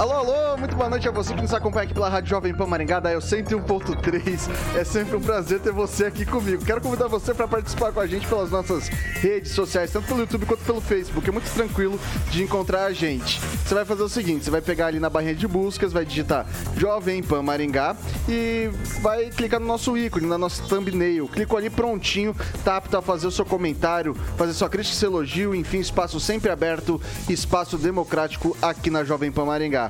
Alô, alô, muito boa noite a você que nos acompanha aqui pela Rádio Jovem Pan Maringá, da Eu 101.3. É sempre um prazer ter você aqui comigo. Quero convidar você para participar com a gente pelas nossas redes sociais, tanto pelo YouTube quanto pelo Facebook. É muito tranquilo de encontrar a gente. Você vai fazer o seguinte: você vai pegar ali na barrinha de buscas, vai digitar Jovem Pan Maringá e vai clicar no nosso ícone, na nossa thumbnail. Clicou ali prontinho, tá apto a fazer o seu comentário, fazer sua crítica, seu elogio, enfim, espaço sempre aberto, espaço democrático aqui na Jovem Pan Maringá.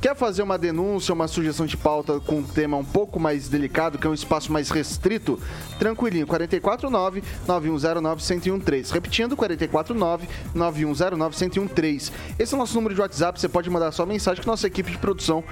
Quer fazer uma denúncia, uma sugestão de pauta com um tema um pouco mais delicado, que é um espaço mais restrito? Tranquilinho, 449-9109-1013. Repetindo, 449-9109-1013. Esse é o nosso número de WhatsApp, você pode mandar sua mensagem que nossa equipe de produção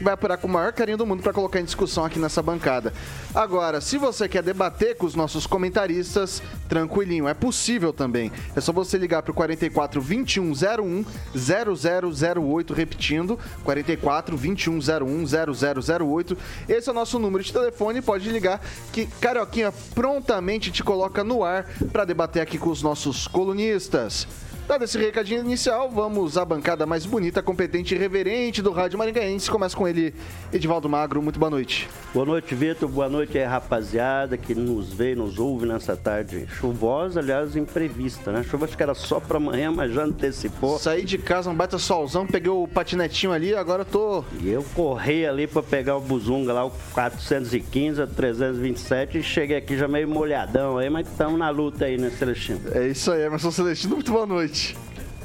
vai apurar com o maior carinho do mundo para colocar em discussão aqui nessa bancada. Agora, se você quer debater com os nossos comentaristas, tranquilinho, é possível também. É só você ligar para o 44 2101 0008, repetindo, 44 2101 0008. Esse é o nosso número de telefone, pode ligar que Carioquinha prontamente te coloca no ar para debater aqui com os nossos colunistas. Dado esse recadinho inicial, vamos à bancada mais bonita, competente e reverente do Rádio Maringaense. Começa com ele, Edivaldo Magro. Muito boa noite. Boa noite, Vitor. Boa noite aí, rapaziada que nos vê, nos ouve nessa tarde chuvosa, aliás, imprevista, né? A chuva acho que era só para amanhã, mas já antecipou. Saí de casa, um baita solzão, peguei o patinetinho ali, agora eu tô... E eu corri ali para pegar o buzunga lá, o 415, 327, e cheguei aqui já meio molhadão aí, mas estamos na luta aí, né, Celestino? É isso aí, Emerson Celestino, muito boa noite noite.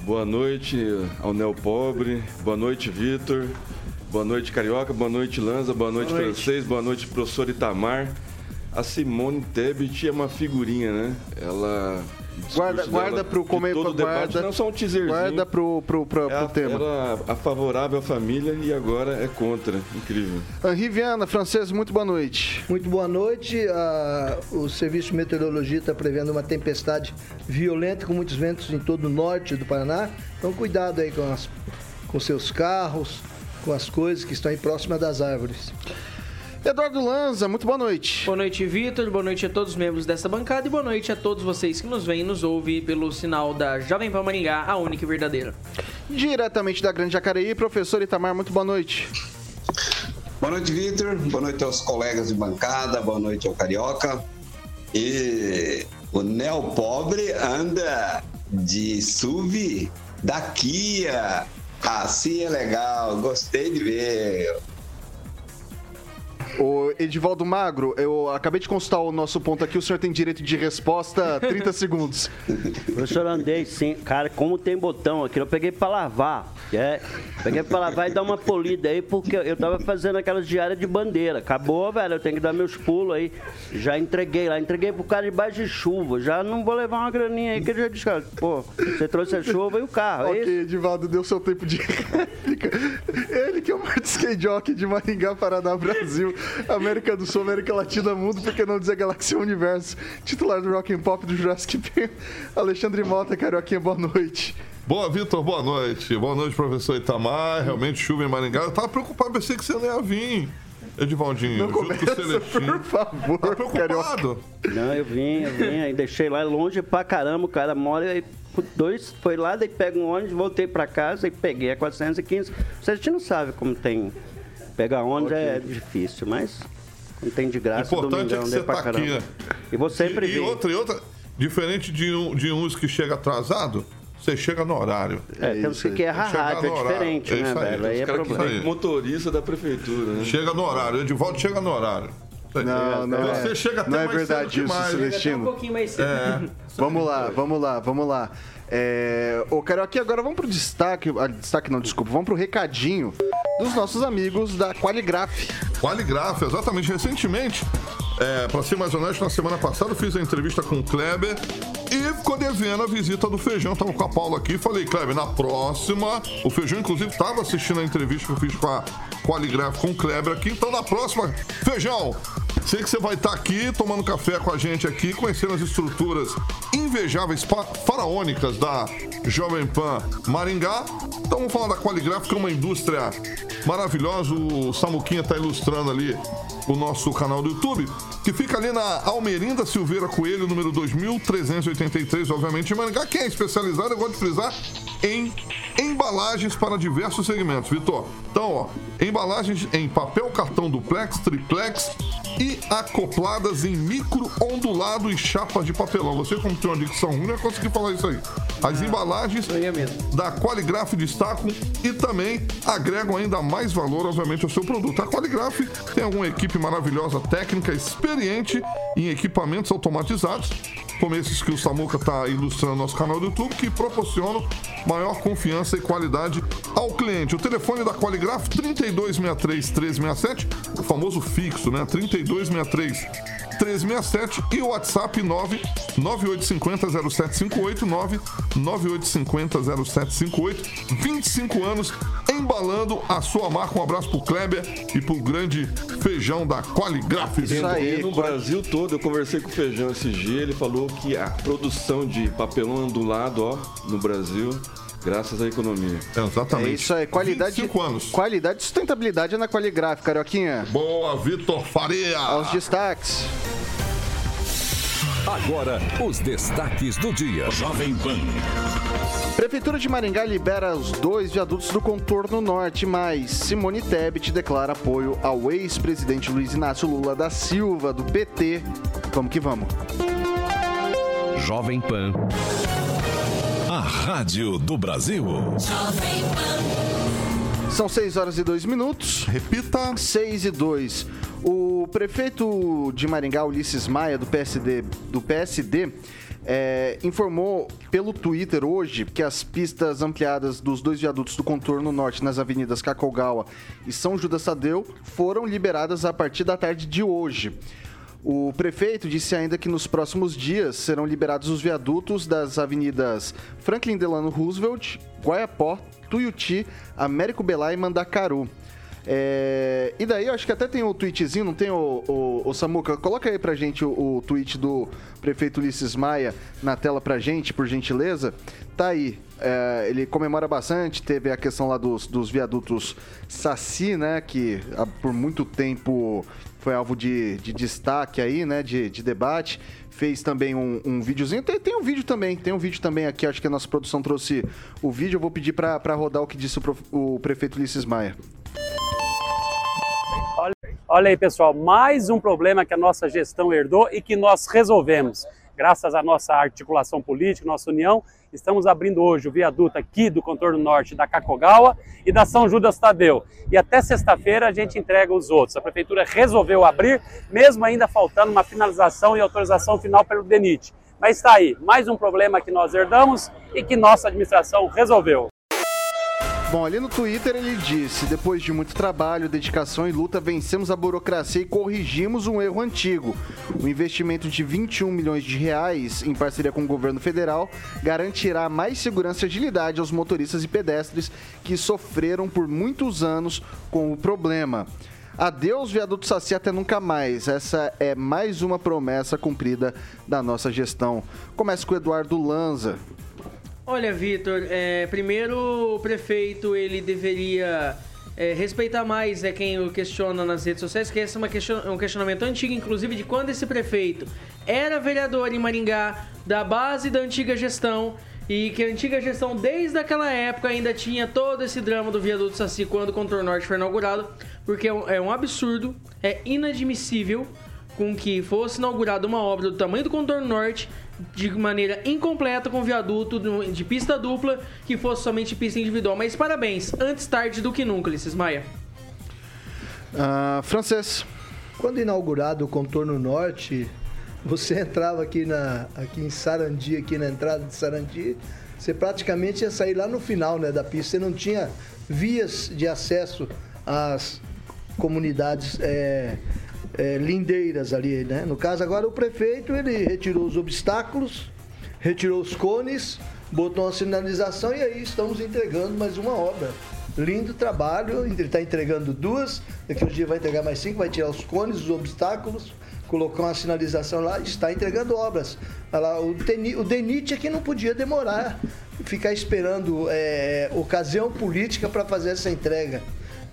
Boa noite ao Neo Pobre. Boa noite, Vitor. Boa noite, Carioca. Boa noite, Lanza. Boa noite, boa noite. Francês. Boa noite, professor Itamar. A Simone Tebet é uma figurinha, né? Ela Guarda, guarda pro comer todo guarda, debate, não só um teaserzinho. Guarda pro, pro, pro, é pro tema. Era a favorável à família e agora é contra. Incrível. Henri Viana, francês, muito boa noite. Muito boa noite. Uh, o Serviço de Meteorologia está prevendo uma tempestade violenta com muitos ventos em todo o norte do Paraná. Então cuidado aí com, as, com seus carros, com as coisas que estão aí próximas das árvores. Eduardo Lanza, muito boa noite. Boa noite, Vitor. Boa noite a todos os membros dessa bancada e boa noite a todos vocês que nos veem e nos ouvem pelo sinal da Jovem Pan Maringá, a única e verdadeira. Diretamente da Grande Jacareí, professor Itamar, muito boa noite. Boa noite, Vitor. Boa noite aos colegas de bancada. Boa noite ao Carioca. E o Neo Pobre anda de SUV da Kia. Assim é legal, gostei de ver. O Edivaldo Magro, eu acabei de consultar o nosso ponto aqui, o senhor tem direito de resposta 30 segundos. Professor, andei sim. Cara, como tem botão aqui, eu peguei pra lavar. É, peguei pra lavar e dar uma polida aí, porque eu tava fazendo aquelas diárias de bandeira. Acabou, velho, eu tenho que dar meus pulos aí. Já entreguei lá, entreguei pro cara debaixo de chuva. Já não vou levar uma graninha aí, que ele já disse, cara, pô, você trouxe a chuva e o carro. É ok? Edivaldo, deu seu tempo de réplica. Ele que é o maior skate jockey de Maringá, Paraná, Brasil. América do Sul, América Latina, Mundo, por que não dizer Galáxia Universo? Titular do Rock and Pop do Jurassic Park, Alexandre Mota, Carioquinha, boa noite. Boa, Vitor, boa noite. Boa noite, professor Itamar. Realmente chuva em Maringá. Eu tava preocupado, pensei que você não ia vir. Edivaldinho, não começa, por favor, tá preocupado? Não, eu vim, eu vim, aí deixei lá longe pra caramba, o cara mora aí dois, foi lá, daí pega um ônibus, voltei pra casa e peguei a 415. Você não sabe como tem Pegar ônibus okay. é difícil, mas não tem de graça. Importante é que você tá aqui, né? E vou sempre e, e outra, e outra, diferente de, um, de uns que chega atrasado, você chega no horário. É, é temos que errar rádio, é diferente, é né, velho? Aí, aí é problema. Que motorista da prefeitura, né? Chega no horário, Edivaldo chega no horário. Não, não é. Você chega até Não é verdade cedo isso, demais. Até um Celestino. pouquinho mais cedo. É. Vamos lá, vamos lá, vamos lá. É... Ô, Carioca, agora vamos pro destaque. Ah, destaque não, desculpa. Vamos pro recadinho dos nossos amigos da Qualigraph. Qualigraf, exatamente. Recentemente, é, para ser mais honesto, na semana passada eu fiz a entrevista com o Kleber e ficou devendo a visita do Feijão. Tava com a Paula aqui falei, Kleber, na próxima. O Feijão, inclusive, estava assistindo a entrevista que eu fiz com a Qualigraf com o Kleber aqui. Então, na próxima, Feijão, sei que você vai estar aqui tomando café com a gente aqui, conhecendo as estruturas invejáveis, fa- faraônicas da Jovem Pan Maringá. Então vamos falar da Qualigraf, que é uma indústria maravilhosa. O Samuquinha está ilustrando ali o nosso canal do YouTube, que fica ali na Almerinda Silveira Coelho, número 2383, obviamente, em Maringá. Quem é especializado, eu gosto de frisar, em embalagens para diversos segmentos, Vitor. Então, ó, embalagens em papel cartão duplex, triplex e acopladas em micro ondulado e chapas de papelão. Você, como tem uma dicção ruim, não conseguir falar isso aí. As embalagens ia mesmo. da Qualigraf destacam e também agregam ainda mais valor, obviamente, ao seu produto. A Qualigraf tem uma equipe maravilhosa, técnica, experiente em equipamentos automatizados, como esses que o Samuca está ilustrando no nosso canal do YouTube, que proporcionam maior confiança e qualidade ao cliente. O telefone da Qualigraf 3263-367, o famoso fixo, né? 3263 367 e o WhatsApp 9 9850-0758 9 9850-0758 25 anos embalando a sua marca. Um abraço pro Kleber e pro grande feijão da Qualigraf. Isso aí. No Brasil todo, eu conversei com o Feijão esse dia, ele falou que a produção de papelão ondulado, ó, no Brasil, graças à economia. Exatamente. É isso aí, qualidade. 25 anos. Qualidade e sustentabilidade é na Qualigraph, Carioquinha. Boa, Vitor Faria. Aos destaques. Agora, os destaques do dia. Jovem Pan. Prefeitura de Maringá libera os dois viadutos do contorno norte, mas Simone Tebet declara apoio ao ex-presidente Luiz Inácio Lula da Silva, do PT. Vamos que vamos. Jovem Pan. A Rádio do Brasil. São 6 horas e 2 minutos. Repita. 6 e 2. O prefeito de Maringá, Ulisses Maia, do PSD, do PSD é, informou pelo Twitter hoje que as pistas ampliadas dos dois viadutos do contorno norte nas avenidas Cacogawa e São Judas Tadeu foram liberadas a partir da tarde de hoje. O prefeito disse ainda que nos próximos dias serão liberados os viadutos das avenidas Franklin Delano Roosevelt, Guaiapó, Tuiuti, Américo Belá e Mandacaru. É, e daí, eu acho que até tem o tweetzinho, não tem o, o, o Samuca? Coloca aí pra gente o, o tweet do prefeito Ulisses Maia na tela pra gente, por gentileza. Tá aí. É, ele comemora bastante, teve a questão lá dos, dos viadutos Saci, né? Que ah, por muito tempo foi alvo de, de destaque aí, né? De, de debate. Fez também um, um videozinho. Tem, tem um vídeo também, tem um vídeo também aqui. Acho que a nossa produção trouxe o vídeo. Eu vou pedir pra rodar o que disse o, prof- o prefeito Ulisses Maia. Olha, aí, pessoal, mais um problema que a nossa gestão herdou e que nós resolvemos. Graças à nossa articulação política, nossa união, estamos abrindo hoje o viaduto aqui do contorno norte da Cacogawa e da São Judas Tadeu. E até sexta-feira a gente entrega os outros. A prefeitura resolveu abrir, mesmo ainda faltando uma finalização e autorização final pelo DENIT. Mas está aí, mais um problema que nós herdamos e que nossa administração resolveu. Bom, ali no Twitter ele disse: depois de muito trabalho, dedicação e luta, vencemos a burocracia e corrigimos um erro antigo. O investimento de 21 milhões de reais em parceria com o governo federal garantirá mais segurança e agilidade aos motoristas e pedestres que sofreram por muitos anos com o problema. Adeus, viaduto Saci, até nunca mais. Essa é mais uma promessa cumprida da nossa gestão. Começa com o Eduardo Lanza. Olha, Vitor, é, primeiro o prefeito ele deveria é, respeitar mais é quem o questiona nas redes sociais, que esse é question- um questionamento antigo, inclusive de quando esse prefeito era vereador em Maringá, da base da antiga gestão, e que a antiga gestão, desde aquela época, ainda tinha todo esse drama do viaduto Saci quando o contorno norte foi inaugurado, porque é um, é um absurdo, é inadmissível com que fosse inaugurada uma obra do tamanho do contorno norte de maneira incompleta com viaduto de pista dupla que fosse somente pista individual. Mas parabéns, antes tarde do que nunca, Ulisses Maia. Ah, francês. Quando inaugurado o contorno norte, você entrava aqui, na, aqui em Sarandi, aqui na entrada de Sarandi, você praticamente ia sair lá no final né, da pista. Você não tinha vias de acesso às comunidades é, é, lindeiras ali, né? No caso agora o prefeito ele retirou os obstáculos, retirou os cones, botou uma sinalização e aí estamos entregando mais uma obra. Lindo trabalho, ele está entregando duas, daqui uns dias vai entregar mais cinco, vai tirar os cones, os obstáculos, colocar uma sinalização lá, está entregando obras. Lá, o, o DENIT aqui não podia demorar, ficar esperando é, ocasião política para fazer essa entrega.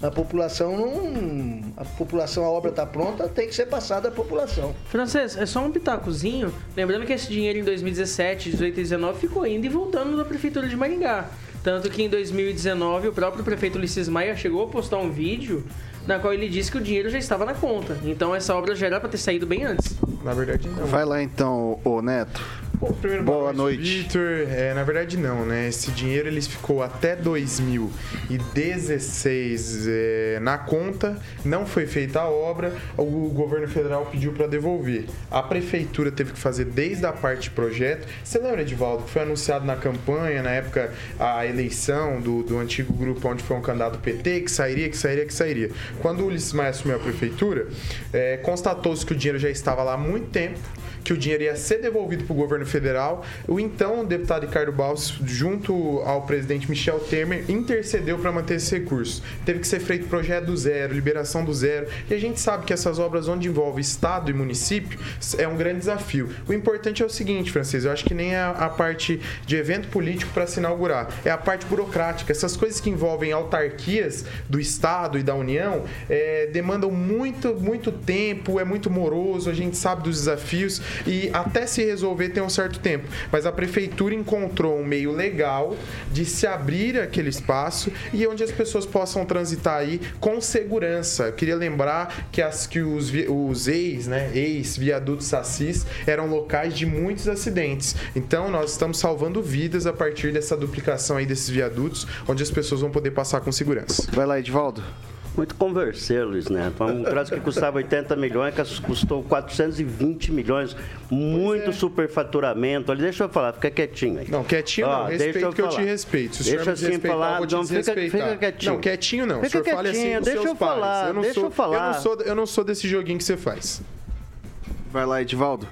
A população não. A população, a obra está pronta, tem que ser passada à população. Francês, é só um pitacozinho. Lembrando que esse dinheiro em 2017, 18 e 19 ficou indo e voltando da Prefeitura de Maringá. Tanto que em 2019 o próprio prefeito Ulisses Maia chegou a postar um vídeo na qual ele disse que o dinheiro já estava na conta. Então essa obra já era para ter saído bem antes. Na verdade, não. Vai lá então, ô Neto. Bom, primeiro, boa, noite. Vitor, é, na verdade não, né? Esse dinheiro ele ficou até 2016 é, na conta, não foi feita a obra, o governo federal pediu para devolver. A prefeitura teve que fazer desde a parte de projeto. Você lembra, Edivaldo, que foi anunciado na campanha, na época, a eleição do, do antigo grupo onde foi um candidato PT, que sairia, que sairia, que sairia. Quando o Ulisses Maia assumiu a prefeitura, é, constatou-se que o dinheiro já estava lá há muito tempo, que o dinheiro ia ser devolvido para o governo federal. O então deputado Ricardo Balls, junto ao presidente Michel Temer, intercedeu para manter esse recurso. Teve que ser feito projeto do zero, liberação do zero. E a gente sabe que essas obras onde envolve Estado e município é um grande desafio. O importante é o seguinte, Francês, eu acho que nem a, a parte de evento político para se inaugurar, é a parte burocrática. Essas coisas que envolvem autarquias do Estado e da União é, demandam muito, muito tempo, é muito moroso, a gente sabe dos desafios e até se resolver tem um certo tempo. Mas a prefeitura encontrou um meio legal de se abrir aquele espaço e onde as pessoas possam transitar aí com segurança. Eu queria lembrar que, as, que os, os ex, né, ex-viadutos Assis eram locais de muitos acidentes. Então nós estamos salvando vidas a partir dessa duplicação aí desses viadutos, onde as pessoas vão poder passar com segurança. Vai lá, Edvaldo. Muito converseiro, Luiz Neto. Um troço que custava 80 milhões, que custou 420 milhões. Muito é. superfaturamento. Ali, deixa eu falar, fica quietinho aí. Não, quietinho não. Respeito eu que eu te respeito. Se o deixa senhor me assim falar, não, fica, fica, quietinho. Não, quietinho não. Fica o senhor quietinho, assim deixa eu falar. Eu não deixa sou, eu falar. Eu não, sou, eu não sou desse joguinho que você faz. Vai lá, Edivaldo.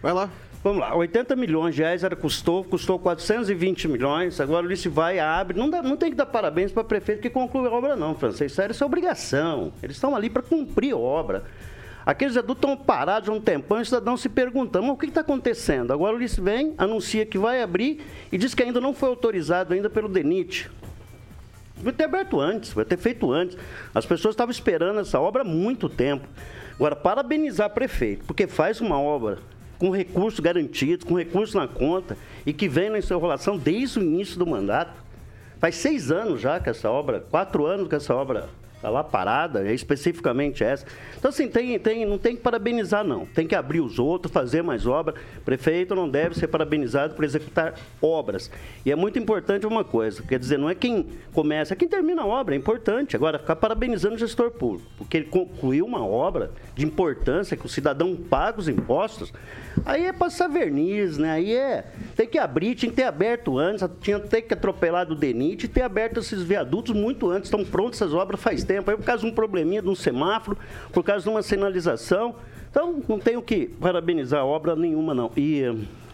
Vai lá. Vamos lá, 80 milhões de reais era custou, custou 420 milhões. Agora o Ulisses vai, abre. Não, dá, não tem que dar parabéns para o prefeito que conclui a obra, não, francês. Isso é essa obrigação. Eles estão ali para cumprir obra. Aqueles adultos estão parados há um tempão e o cidadão se perguntando, o que está acontecendo? Agora o Ulisses vem, anuncia que vai abrir e diz que ainda não foi autorizado ainda pelo DENIT. Vai ter aberto antes, vai ter feito antes. As pessoas estavam esperando essa obra há muito tempo. Agora, parabenizar prefeito, porque faz uma obra com recursos garantidos, com recursos na conta e que vem na enrolação desde o início do mandato. Faz seis anos já que essa obra, quatro anos que essa obra Está lá parada, é especificamente essa. Então, assim, tem, tem, não tem que parabenizar, não. Tem que abrir os outros, fazer mais obra. Prefeito não deve ser parabenizado por executar obras. E é muito importante uma coisa, quer dizer, não é quem começa, é quem termina a obra, é importante. Agora, ficar parabenizando o gestor público, porque ele concluiu uma obra de importância, que o cidadão paga os impostos, aí é passar verniz, né? Aí é, tem que abrir, tinha que ter aberto antes, tinha que ter atropelado o DENIT e ter aberto esses viadutos muito antes. Estão prontas essas obras faz tempo. Aí por causa de um probleminha de um semáforo, por causa de uma sinalização. Então, não tenho que parabenizar obra nenhuma, não. E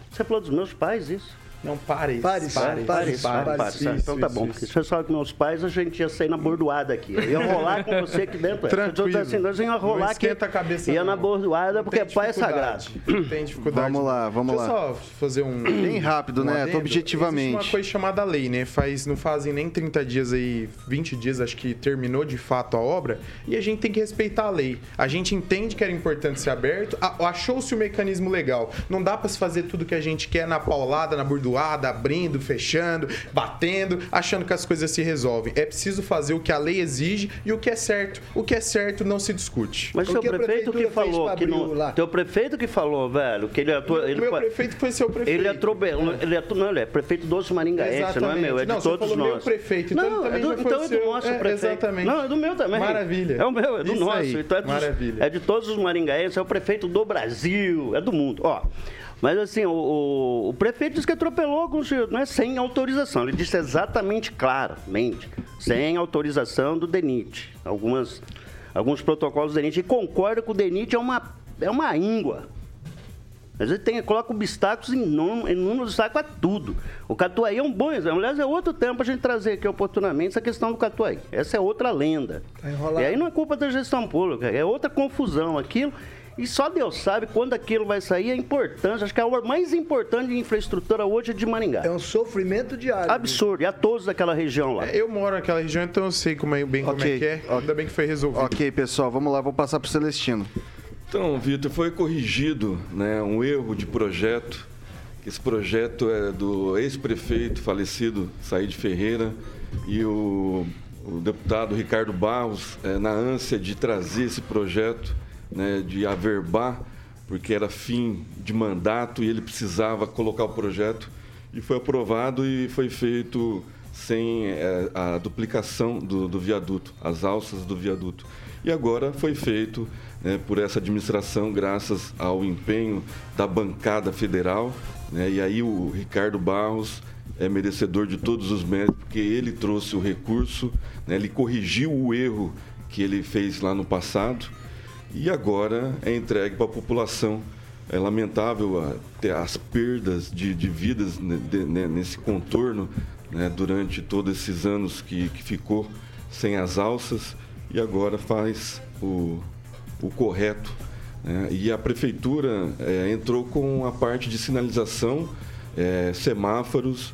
você falou dos meus pais, isso? Não, pare. Pare, pare, pare. pare, pare, Então tá bom. Porque se eu com meus pais, a gente ia sair na bordoada aqui. Eu ia rolar com você aqui dentro. Tranquilo. Assim, nós ia rolar aqui. A cabeça ia na bordoada, porque pai é sagrado. Não tem dificuldade. Vamos lá, vamos Deixa lá. eu só fazer um... Bem rápido, um né? Adendo. Objetivamente. Existe uma coisa chamada lei, né? Faz, não fazem nem 30 dias aí, 20 dias, acho que terminou de fato a obra. E a gente tem que respeitar a lei. A gente entende que era importante ser aberto. Achou-se o mecanismo legal. Não dá para se fazer tudo que a gente quer na paulada, na bordoada abrindo, fechando, batendo, achando que as coisas se resolvem. É preciso fazer o que a lei exige e o que é certo. O que é certo não se discute. Mas seu que a prefeito que falou que não. Lá? Teu prefeito que falou, velho, que ele atuou. Ele, meu prefeito foi seu prefeito. Ele atropelou. Ele atu- não, ele é prefeito dos Maringaense, não é meu, é de Não, você todos falou nós. meu prefeito, então não, ele é do, então o é do seu. nosso É, prefeito. exatamente. Não, é do meu também. Maravilha. É o meu, é do Isso nosso. aí, Então é, dos- maravilha. é de todos os maringaenses, é o prefeito do Brasil, é do mundo. Ó. Mas assim, o, o- o prefeito disse que atropelou não é sem autorização. Ele disse exatamente claramente, sem autorização do DENIT. Algumas, alguns protocolos do DENIT. E concorda que o DENIT é uma, é uma íngua. Às vezes tem, coloca obstáculos em número, obstáculo a tudo. O Catuaí é um bom exemplo. Aliás, é outro tempo a gente trazer aqui oportunamente essa questão do Catuaí. Essa é outra lenda. Tá e aí não é culpa da gestão pública, é outra confusão aquilo. E só Deus sabe quando aquilo vai sair, é importante. Acho que a obra mais importante de infraestrutura hoje é de Maringá. É um sofrimento diário. Absurdo. E a todos daquela região lá. Eu moro naquela região, então eu sei como é, bem como Ok. é que é. Ainda bem que foi resolvido. Ok, pessoal, vamos lá, vou passar pro Celestino. Então, Vitor, foi corrigido né, um erro de projeto. Esse projeto é do ex-prefeito falecido Said Ferreira e o, o deputado Ricardo Barros, eh, na ânsia de trazer esse projeto, né, de averbar, porque era fim de mandato e ele precisava colocar o projeto, e foi aprovado e foi feito sem eh, a duplicação do, do viaduto, as alças do viaduto. E agora foi feito né, por essa administração, graças ao empenho da bancada federal. né, e aí o Ricardo Barros é merecedor de todos os méritos, porque ele trouxe o recurso, né, ele corrigiu o erro que ele fez lá no passado e agora é entregue para a população. É lamentável ah, ter as perdas de, de vidas nesse contorno né, durante todos esses anos que, que ficou sem as alças e agora faz o, o correto. né? E a prefeitura eh, entrou com a parte de sinalização, eh, semáforos,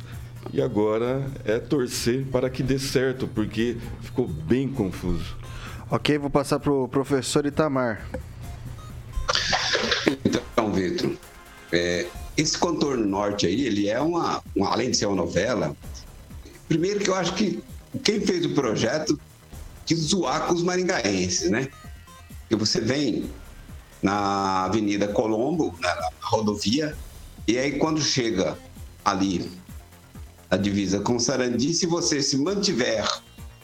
e agora é torcer para que dê certo, porque ficou bem confuso. Ok, vou passar pro professor Itamar. Então, Vitor, é, esse contorno norte aí, ele é uma, uma- além de ser uma novela, primeiro que eu acho que quem fez o projeto quis zoar com os maringaenses, né? Porque você vem na Avenida Colombo, na, na rodovia, e aí quando chega ali a divisa com Sarandi, se você se mantiver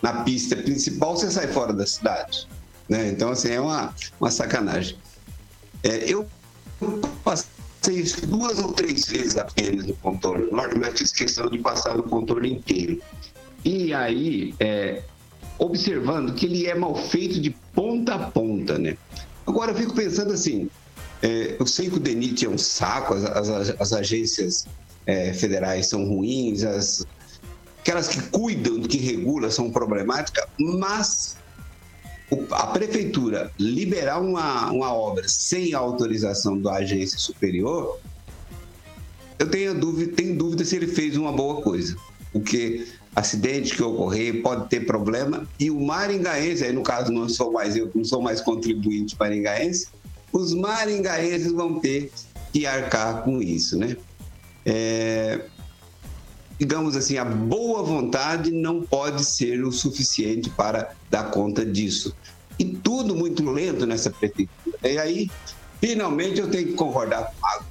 na pista principal, você sai fora da cidade. Né? Então, assim, é uma, uma sacanagem. É, eu passei duas ou três vezes apenas no contorno norte, mas fiz questão de passar no contorno inteiro. E aí, é, observando que ele é mal feito de ponta a ponta, né? Agora eu fico pensando assim, é, eu sei que o DENIT é um saco, as, as- as agências é, federais são ruins, as, aquelas que cuidam, que regulam são problemáticas, mas a prefeitura liberar uma, uma obra sem autorização da agência superior, eu tenho dúvida, tenho dúvida se ele fez uma boa coisa. Porque acidente que ocorrer pode ter problema e o maringaense, aí no caso não sou mais eu, não sou mais contribuinte maringaense, os maringaenses vão ter que arcar com isso, né? É, digamos assim, a boa vontade não pode ser o suficiente para dar conta disso. E tudo muito lento nessa prefeitura. E aí, finalmente, eu tenho que concordar com o Mago.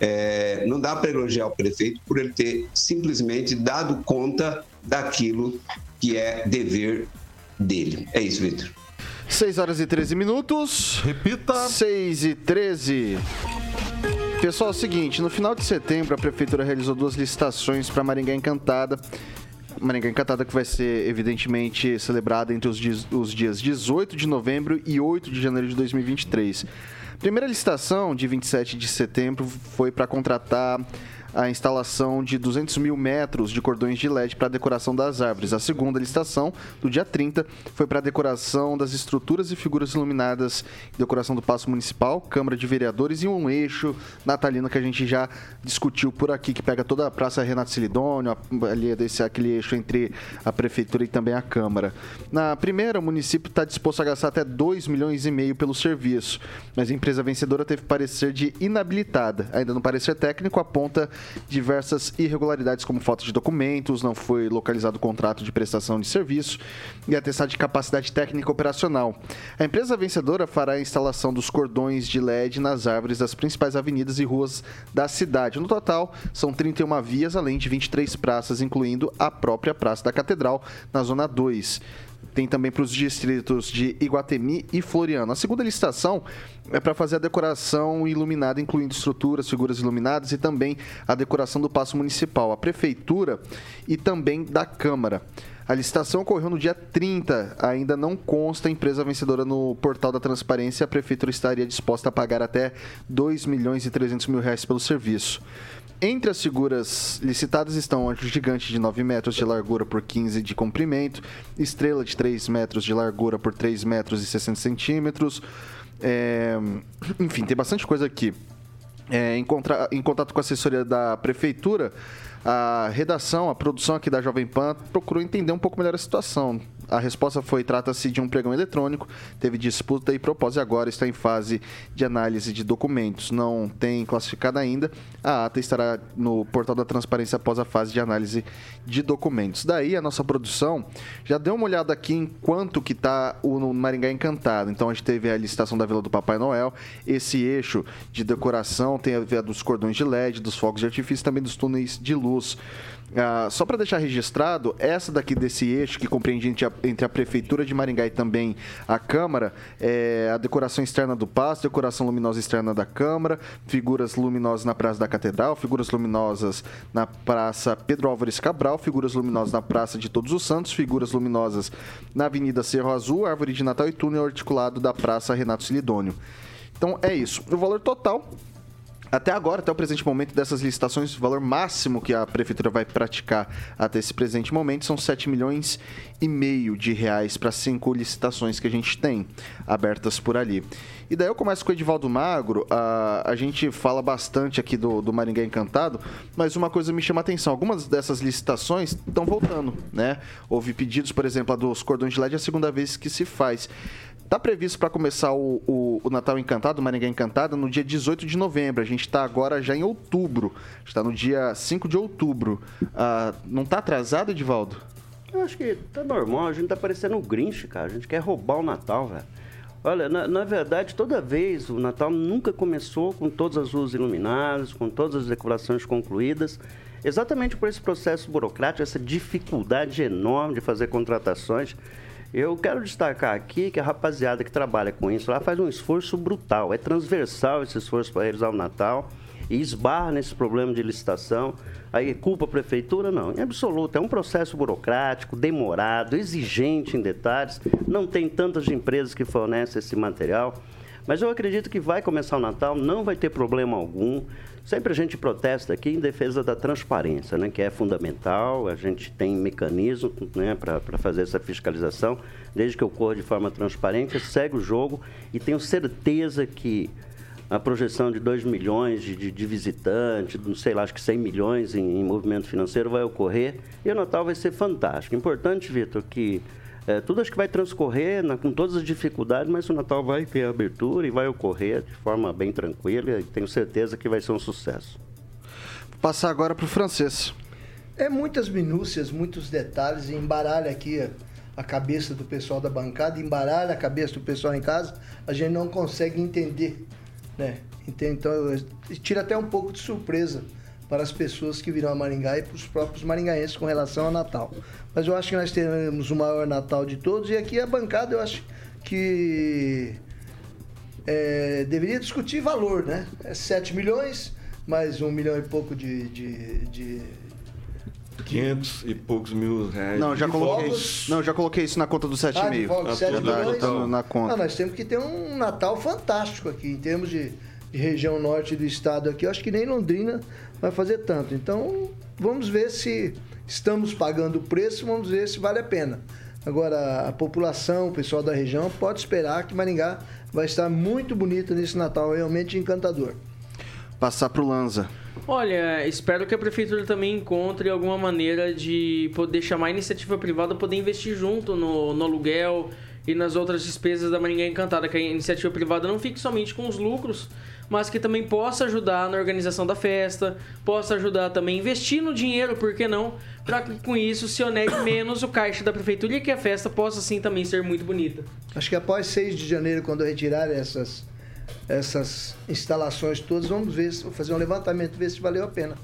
É, não dá para elogiar o prefeito por ele ter simplesmente dado conta daquilo que é dever dele. É isso, Vitor. 6 horas e 13 minutos. Repita. 6 e 13. Pessoal, é o seguinte, no final de setembro a prefeitura realizou duas licitações para Maringá Encantada. Maringá Encantada que vai ser evidentemente celebrada entre os dias, os dias 18 de novembro e 8 de janeiro de 2023. A primeira licitação, de 27 de setembro, foi para contratar a instalação de 200 mil metros de cordões de LED para decoração das árvores. A segunda licitação, do dia 30, foi para a decoração das estruturas e figuras iluminadas, decoração do Paço Municipal, Câmara de Vereadores e um eixo natalino que a gente já discutiu por aqui, que pega toda a Praça Renato Silidônio, a- ali desse, aquele eixo entre a Prefeitura e também a Câmara. Na primeira, o município está disposto a gastar até 2 milhões e meio pelo serviço, mas a empresa vencedora teve parecer de inabilitada. Ainda no parecer técnico, aponta diversas irregularidades como falta de documentos, não foi localizado contrato de prestação de serviço e atestado de capacidade técnica operacional. A empresa vencedora fará a instalação dos cordões de LED nas árvores das principais avenidas e ruas da cidade. No total, são 31 vias, além de 23 praças, incluindo a própria Praça da Catedral, na Zona 2 tem também para os distritos de Iguatemi e Floriano. A segunda licitação é para fazer a decoração iluminada, incluindo estruturas, figuras iluminadas e também a decoração do Paço Municipal, a Prefeitura e também da Câmara. A licitação ocorreu no dia 30, ainda não consta a empresa vencedora no portal da transparência. A prefeitura estaria disposta a pagar até 2 milhões e 300 mil reais pelo serviço. Entre as figuras licitadas estão anjo gigante de 9 metros de largura por 15 de comprimento, estrela de 3 metros de largura por 3 metros e 60 centímetros. É... Enfim, tem bastante coisa aqui. É, em, contra... em contato com a assessoria da prefeitura, a redação, a produção aqui da Jovem Pan procurou entender um pouco melhor a situação. A resposta foi: trata-se de um pregão eletrônico, teve disputa e propósito e agora está em fase de análise de documentos. Não tem classificado ainda. A ata estará no portal da transparência após a fase de análise de documentos. Daí a nossa produção já deu uma olhada aqui em quanto que está o Maringá Encantado. Então a gente teve a licitação da Vila do Papai Noel, esse eixo de decoração, tem a ver dos cordões de LED, dos fogos de artifício, também dos túneis de luz. Ah, só para deixar registrado, essa daqui desse eixo que compreende entre a, entre a, Prefeitura de Maringá e também a Câmara, é a decoração externa do pasto, decoração luminosa externa da Câmara, figuras luminosas na Praça da Catedral, figuras luminosas na Praça Pedro Álvares Cabral, figuras luminosas na Praça de Todos os Santos, figuras luminosas na Avenida Cerro Azul, Árvore de Natal e túnel articulado da Praça Renato Silidônio. Então é isso. O valor total até agora, até o presente momento dessas licitações, o valor máximo que a prefeitura vai praticar até esse presente momento são 7 milhões e meio de reais para cinco licitações que a gente tem abertas por ali. E daí eu começo com o Edivaldo Magro, a, a gente fala bastante aqui do, do Maringá Encantado, mas uma coisa me chama a atenção, algumas dessas licitações estão voltando, né? Houve pedidos, por exemplo, a dos cordões de LED, é a segunda vez que se faz. Está previsto para começar o, o, o, Natal Encantado, Maringá Encantada, no dia 18 de novembro. A gente está agora já em outubro. Está no dia 5 de outubro. Ah, não está atrasado, Edivaldo? Eu acho que tá normal. A gente tá parecendo um Grinch, cara. A gente quer roubar o Natal, velho. Olha, na, na, verdade, toda vez o Natal nunca começou com todas as luzes iluminadas, com todas as decorações concluídas, exatamente por esse processo burocrático, essa dificuldade enorme de fazer contratações. Eu quero destacar aqui que a rapaziada que trabalha com isso lá faz um esforço brutal. É transversal esse esforço para realizar o Natal e esbarra nesse problema de licitação. Aí culpa a prefeitura? Não, em absoluto. É um processo burocrático, demorado, exigente em detalhes. Não tem tantas empresas que fornecem esse material. Mas eu acredito que vai começar o Natal, não vai ter problema algum. Sempre a gente protesta aqui em defesa da transparência, né, que é fundamental. A gente tem mecanismo né, para fazer essa fiscalização, desde que ocorra de forma transparente, segue o jogo e tenho certeza que a projeção de 2 milhões de, de, de, visitantes, não sei lá, acho que 100 milhões em, em movimento financeiro vai ocorrer e o Natal vai ser fantástico. Importante, Vitor, que é, tudo acho que vai transcorrer na, com todas as dificuldades, mas o Natal vai ter abertura e vai ocorrer de forma bem tranquila e tenho certeza que vai ser um sucesso. Vou passar agora para o francês. É muitas minúcias, muitos detalhes, e embaralha aqui a, a cabeça do pessoal da bancada, embaralha a cabeça do pessoal em casa, a gente não consegue entender, né? Então, tira até um pouco de surpresa para as pessoas que virão a Maringá e para os próprios maringaenses com relação ao Natal. Mas eu acho que nós teremos o maior Natal de todos e aqui a bancada eu acho que é, deveria discutir valor, né? É 7 milhões, mais um milhão e pouco de, de, de 500 e poucos mil reais. Não, já coloquei, isso, não, já coloquei isso na conta dos 7,5. Ah, de 7 ah? Tá na conta. Não, nós temos que ter um Natal fantástico aqui, em termos de, de região norte do estado aqui. Eu acho que nem Londrina vai fazer tanto. Então, vamos ver se estamos pagando o preço, vamos ver se vale a pena. Agora, a população, o pessoal da região, pode esperar que Maringá vai estar muito bonita nesse Natal, realmente encantador. Passar para o Lanza. Olha, espero que a prefeitura também encontre alguma maneira de poder chamar a iniciativa privada poder investir junto no, no aluguel e nas outras despesas da Maringá Encantada, que a iniciativa privada não fique somente com os lucros, mas que também possa ajudar na organização da festa, possa ajudar também a investir no dinheiro, por que não? Para que com isso se onegue menos o caixa da prefeitura e que a festa possa assim também ser muito bonita. Acho que após 6 de janeiro, quando retirar essas, essas instalações todas, vamos ver, fazer um levantamento, ver se valeu a pena.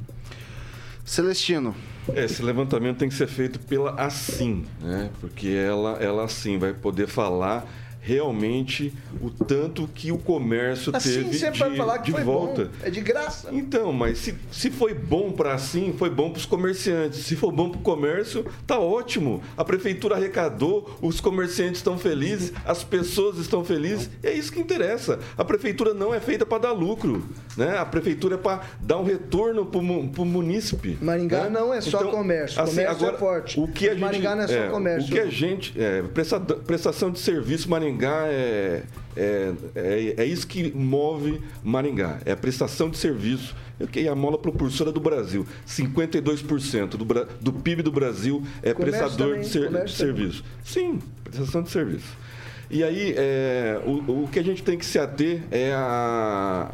Celestino. É, esse levantamento tem que ser feito pela Assim, né? Porque ela, ela assim vai poder falar realmente o tanto que o comércio Assim, teve sempre de, vai falar que de foi volta. bom. É de graça. Então, mas se, se foi bom para assim, foi bom para os comerciantes. Se for bom para o comércio, tá ótimo. A prefeitura arrecadou, os comerciantes estão felizes, as pessoas estão felizes. É isso que interessa. A prefeitura não é feita para dar lucro, né? A prefeitura é para dar um retorno para o munícipe. Maringá né? não é só comércio. Comércio é forte. O que a gente, Maringá não é só comércio. O que a gente é, presta- prestação de serviço Maringá é, é, é, é isso que move Maringá. É a prestação de serviço. Que é a mola propulsora do Brasil. 52% do, do PIB do Brasil é Comércio prestador também, de, ser- de serviço. Sim, prestação de serviço. E aí, é, o, o que a gente tem que se ater é, a,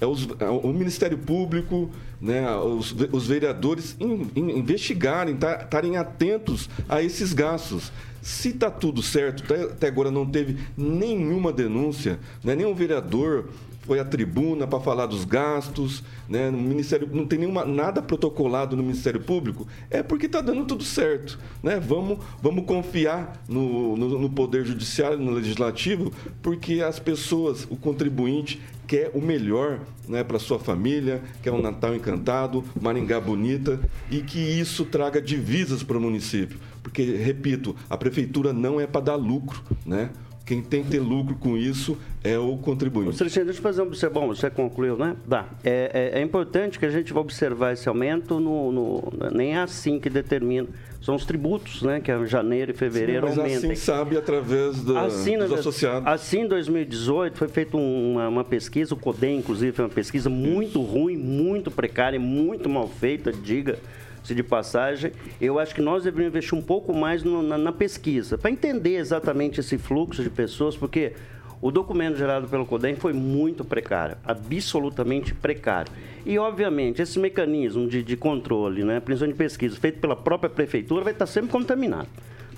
é os- é o Ministério Público, né, os, os vereadores in- in- investigarem, tá- estarem atentos a esses gastos. Se está tudo certo, até, até agora não teve nenhuma denúncia, né, nenhum vereador foi à tribuna para falar dos gastos, né? No Ministério não tem nenhuma nada protocolado no Ministério Público, é porque está dando tudo certo, né? Vamos vamos confiar no, no, no poder judiciário, no legislativo, porque as pessoas, o contribuinte quer o melhor, né, para sua família, quer um Natal encantado, Maringá bonita e que isso traga divisas para o município, porque repito, a prefeitura não é para dar lucro, né? Quem tem que ter lucro com isso é o contribuinte. Celestino, deixa eu fazer uma observação. Bom, você concluiu, né? Dá. É, é- é importante que a gente vá observar esse aumento, no, no- nem é assim que determina. São os tributos, né? Que é janeiro e fevereiro Mas aumentam. assim sabe através da, Assim, dos verdade, associados. assim, em 2018, foi feita uma, uma pesquisa, o CODEM, inclusive, foi uma pesquisa muito ruim, muito precária, muito mal feita, diga-se de passagem. Eu acho que nós deveríamos investir um pouco mais no- na, na pesquisa, para entender exatamente esse fluxo de pessoas, porque o documento gerado pelo CODEM foi muito precário, absolutamente precário. E, obviamente, esse mecanismo de, de controle, né, de pesquisa, feito pela própria prefeitura, vai estar sempre contaminado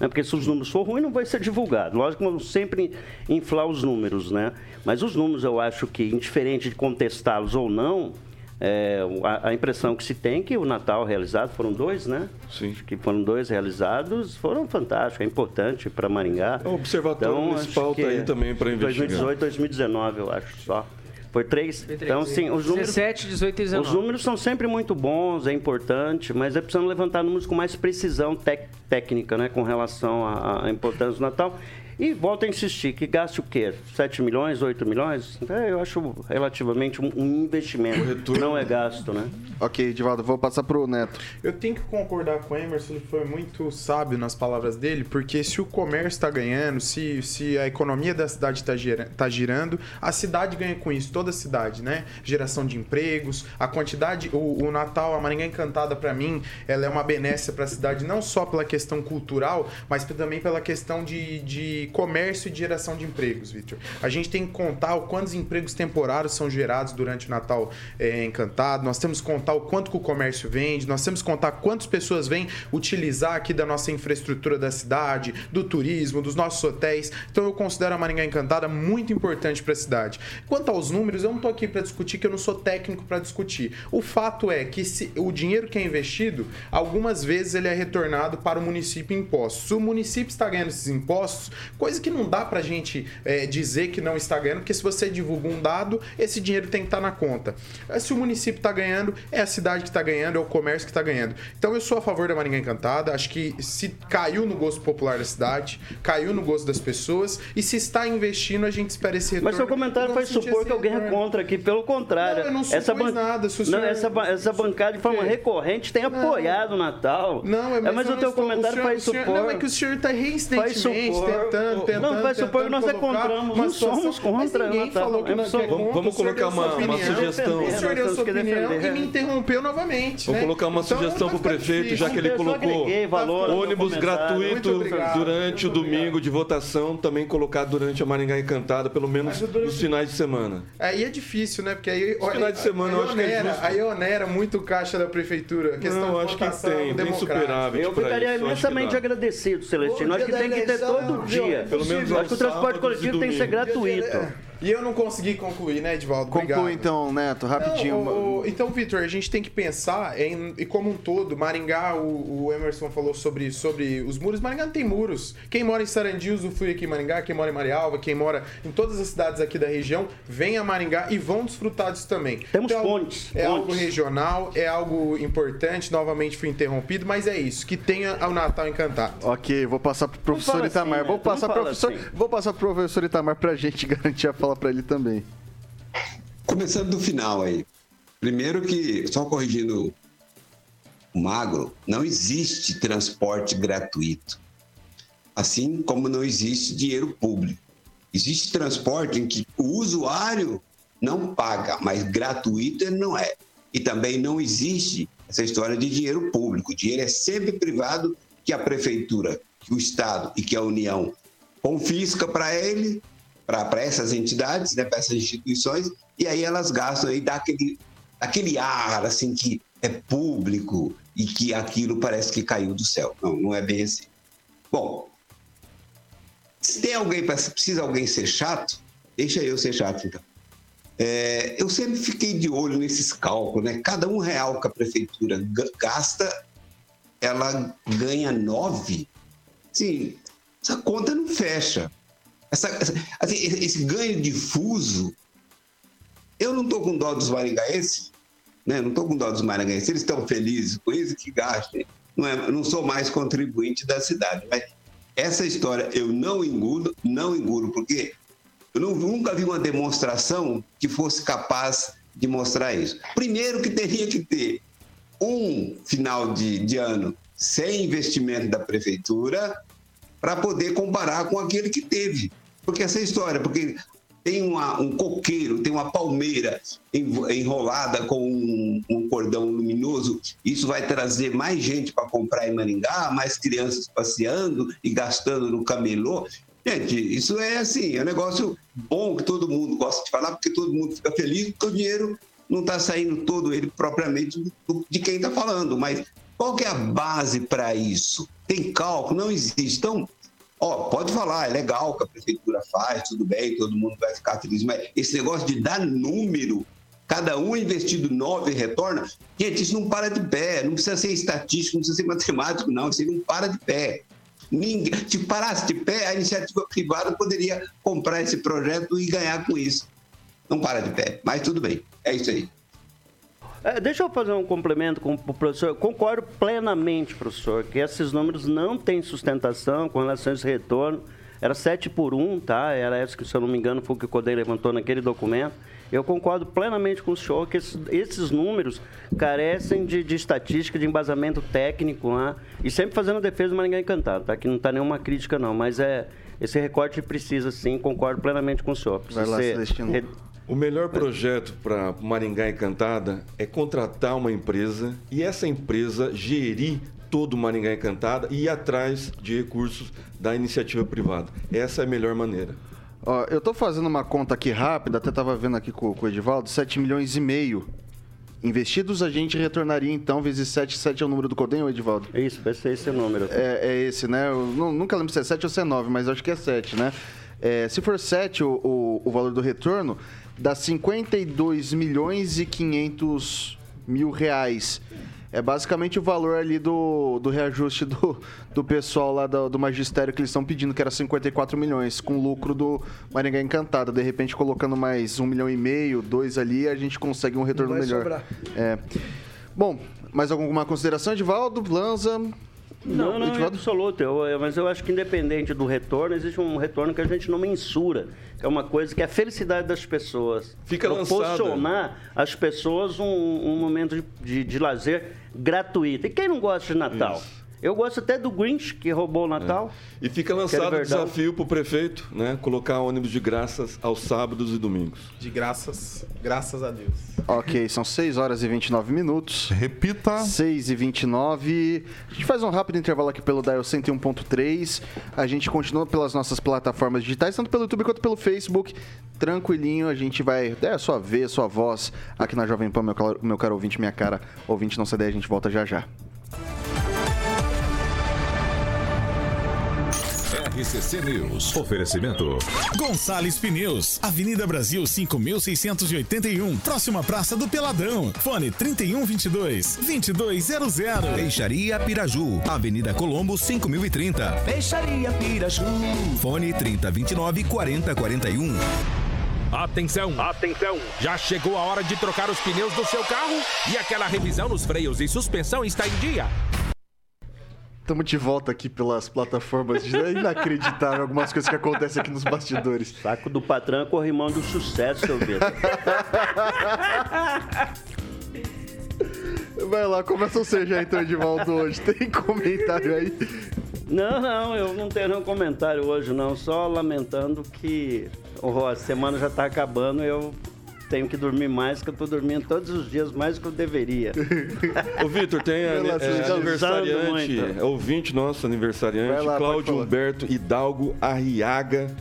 né? porque se os números for ruins, não vai ser divulgado. Lógico que vamos sempre inflar os números, né? Mas os números, eu acho que, indiferente de contestá-los ou não, é, a, a impressão que se tem é que o Natal realizado, foram dois, né? Sim. Que foram dois realizados, foram fantásticos, é importante para Maringá. O Observatório Municipal acho tá que aí também para investigar. 2018, 2019, eu acho só. Foi três? três, Então, sim, os números... 17, 18 e 19. Os números são sempre muito bons, é importante, mas é preciso levantar números com mais precisão tec- técnica, né, com relação à, à importância do Natal. E volto a insistir, que gaste o quê? 7 milhões, 8 milhões? É, eu acho relativamente um, investimento, não é gasto, né? Ok, Divaldo, vou passar pro Neto. Eu tenho que concordar com o Emerson, ele foi muito sábio nas palavras dele, porque se o comércio está ganhando, se, se a economia da cidade está tá girando, a cidade ganha com isso, toda a cidade, né? Geração de empregos, a quantidade, o, o Natal, a Maringá Encantada, para mim, ela é uma benécia para a cidade, não só pela questão cultural, mas também pela questão de, de comércio e de geração de empregos, Victor. A gente tem que contar o quantos empregos temporários são gerados durante o Natal é, Encantado, nós temos que contar o quanto que o comércio vende, nós temos que contar quantas pessoas vêm utilizar aqui da nossa infraestrutura da cidade, do turismo, dos nossos hotéis. Então eu considero a Maringá Encantada muito importante para a cidade. Quanto aos números, eu não estou aqui para discutir, que eu não sou técnico para discutir. O fato é que se, o dinheiro que é investido, algumas vezes ele é retornado para o município em impostos. Se o município está ganhando esses impostos, coisa que não dá para a gente é, dizer que não está ganhando, porque se você divulga um dado, esse dinheiro tem que estar na conta. Se o município está ganhando, é a cidade que está ganhando, é o comércio que está ganhando. Então eu sou a favor da Maringá Encantada, acho que se caiu no gosto popular da cidade, caiu no gosto das pessoas, e se está investindo, a gente espera esse retorno. Mas seu comentário faz supor que alguém é contra aqui, pelo contrário. Não, eu não supus essa ban- nada, se não, essa, ba- essa bancada de forma recorrente tem apoiado o Natal. Não, é, É, mas o teu estou- comentário senhor- faz o senhor- supor. Não, é que o senhor está Faz reinsistentemente supor. Tentando tentando, tentando. Não, vai supor que nós é não situação- somos contra, ninguém Natal. falou que É é Vamos- contra, vamos o colocar uma- sugestão. O senhor deu Nós sua que opinião defender. e me interrompeu novamente. Vou né? colocar uma Então, sugestão vai pro ficar prefeito, já que ele colocou ônibus gratuito durante o domingo de votação, também colocar durante a Maringá Encantada, pelo menos nos finais de semana. Aí é difícil, né? Porque aí. Os finais de semana aí eu acho que é justo. Aí onera muito o caixa da prefeitura. Questão Não, acho que tem, tem democrática. superávit Eu pra ficaria imensamente agradecido, Celestino. O Acho que tem que ter todo dia. Pelo menos acho que o transporte coletivo tem que ser gratuito. E eu não consegui concluir, né, Edvaldo? Obrigado. Conclui então, Neto, rapidinho. Não, o- então, Vitor, a gente tem que pensar em, e como um todo, Maringá, o, o Emerson falou sobre, sobre os muros. Maringá não tem muros. Quem mora em Sarandi usufrui aqui em Maringá, quem mora em Marialva, quem mora em todas as cidades aqui da região, vem a Maringá e vão desfrutar disso também. Temos Então, pontes, É algo pontes. regional, é algo importante, novamente fui interrompido, mas é isso, que tenha o Natal encantado. Ok, vou passar pro professor fala assim, Itamar. vou passar professor, assim. vou passar pro professor Itamar pra gente garantir a fala pra ele também. Começando do final aí. Primeiro que, só corrigindo o Magro, não existe transporte gratuito. Assim como não existe dinheiro público. Existe transporte em que o usuário não paga, mas gratuito ele não é. E também não existe essa história de dinheiro público. O dinheiro é sempre privado que a prefeitura, que o Estado e que a União confisca para ele, para essas entidades, né, para essas instituições, e aí elas gastam e dá aquele, aquele ar assim que é público e que aquilo parece que caiu do céu. Não, não é bem assim. Bom, se tem alguém, precisa alguém ser chato, deixa eu ser chato então. É, eu sempre fiquei de olho nesses cálculos, né? Cada um real que a prefeitura ga- gasta, ela ganha nove. Sim, essa conta não fecha. Essa, assim, esse ganho difuso, eu não estou com dó dos maringaenses, né? Não estou com dó dos maringaenses. Eles estão felizes com isso que gastem. Não, é, não sou mais contribuinte da cidade, mas essa história eu não engulo, não engulo, porque eu não- nunca vi uma demonstração que fosse capaz de mostrar isso. Primeiro que teria que ter um final de, de ano sem investimento da prefeitura para poder comparar com aquele que teve. Porque essa história, porque tem uma- um coqueiro, tem uma palmeira enrolada com um, um cordão luminoso, isso vai trazer mais gente para comprar em Maringá, mais crianças passeando e gastando no camelô. Gente, isso é assim, é um negócio bom que todo mundo gosta de falar, porque todo mundo fica feliz, porque o dinheiro não está saindo todo ele propriamente de quem está falando. Mas qual que é a base para isso? Tem cálculo? Não existe. Então, ó, pode falar, é legal que a prefeitura faz, tudo bem, todo mundo vai ficar feliz, mas esse negócio de dar número, cada um investido nove retorna, gente, isso não para de pé, não precisa ser estatístico, não precisa ser matemático, não, isso não para de pé. Ninguém, se parasse de pé, a iniciativa privada poderia comprar esse projeto e ganhar com isso. Não para de pé, mas tudo bem, é isso aí. É, deixa eu fazer um complemento com o professor. Eu concordo plenamente, professor, que esses números não têm sustentação com relação a esse retorno. Era 7 por 1, tá? Era essa que, se eu não me engano, foi o que o Codei levantou naquele documento. Eu concordo plenamente com o senhor que esses, esses números carecem de, de estatística, de embasamento técnico, né? E sempre fazendo defesa do Maringá Encantado, tá? Que não está nenhuma crítica, não. Mas é, esse recorte precisa, sim, concordo plenamente com o senhor. Precisa Vai lá, ser Celestino. re- O melhor projeto para Maringá Encantada é contratar uma empresa e essa empresa gerir todo o Maringá Encantada e ir atrás de recursos da iniciativa privada. Essa é a melhor maneira. Ó, eu tô fazendo uma conta aqui rápida, até tava vendo aqui com, com o Edivaldo, 7 milhões e meio. Investidos a gente retornaria então, vezes 7, 7 é o número do Codem, ou Edivaldo? Isso, vai ser esse o número. É, é esse, né? Eu nu- nunca lembro se é 7 ou se é 9, mas acho que é 7, né? É, se for 7 o, o, o valor do retorno, dá 52 milhões e 500 mil reais. É basicamente o valor ali do, do reajuste do, do pessoal lá do, do magistério que eles estão pedindo, que era 54 milhões, com lucro do Maringá Encantada. De repente, colocando mais um milhão e meio, dois ali, a gente consegue um retorno melhor. sobrar. É. Bom, mais alguma consideração, Edivaldo? Lanza? Não, não, é absoluto. Eu- eu- mas eu acho que independente do retorno, existe um retorno que a gente não mensura. Que é uma coisa que é a felicidade das pessoas. Fica. Proporcionar às pessoas um, um momento de, de, de lazer gratuito. E quem não gosta de Natal? Eu gosto até do Grinch, que roubou o Natal. E fica lançado o desafio pro prefeito, né? Colocar ônibus de graças aos sábados e domingos. De graças, graças a Deus. Ok, são 6 horas e 29 minutos. Repita. 6 e 29. A gente faz um rápido intervalo aqui pelo Dial 101.3. A gente continua pelas nossas plataformas digitais, tanto pelo YouTube quanto pelo Facebook. Tranquilinho, a gente vai. É a sua vez, sua voz aqui na Jovem Pan, meu caro, meu caro ouvinte, minha cara. Ouvinte, não sai daí, a gente volta já já. RCC News. Oferecimento. Gonçalves Pneus, Avenida Brasil 5681, próxima Praça do Peladão. Fone 3122 2200. Peixaria Piraju, Avenida Colombo 5030. Peixaria Piraju. Fone 3029 4041. Atenção, atenção! Já chegou a hora de trocar os pneus do seu carro e aquela revisão nos freios e suspensão está em dia. Estamos de volta aqui pelas plataformas. É inacreditável algumas coisas que acontecem aqui nos bastidores. Saco do patrão é corrimão do sucesso, seu Vitor. Vai lá, começa você já então, Edivaldo, hoje. Tem comentário aí? Não, não, eu não tenho nenhum comentário hoje, não. Só lamentando que oh, a semana já tá acabando e eu tenho que dormir mais, que eu tô dormindo todos os dias mais do que eu deveria. Ô, Vitor, tem Vai lá, é, vocês estão aniversariante, muito. é ouvinte nosso aniversariante, lá, Cláudio. Humberto Hidalgo Arriaga,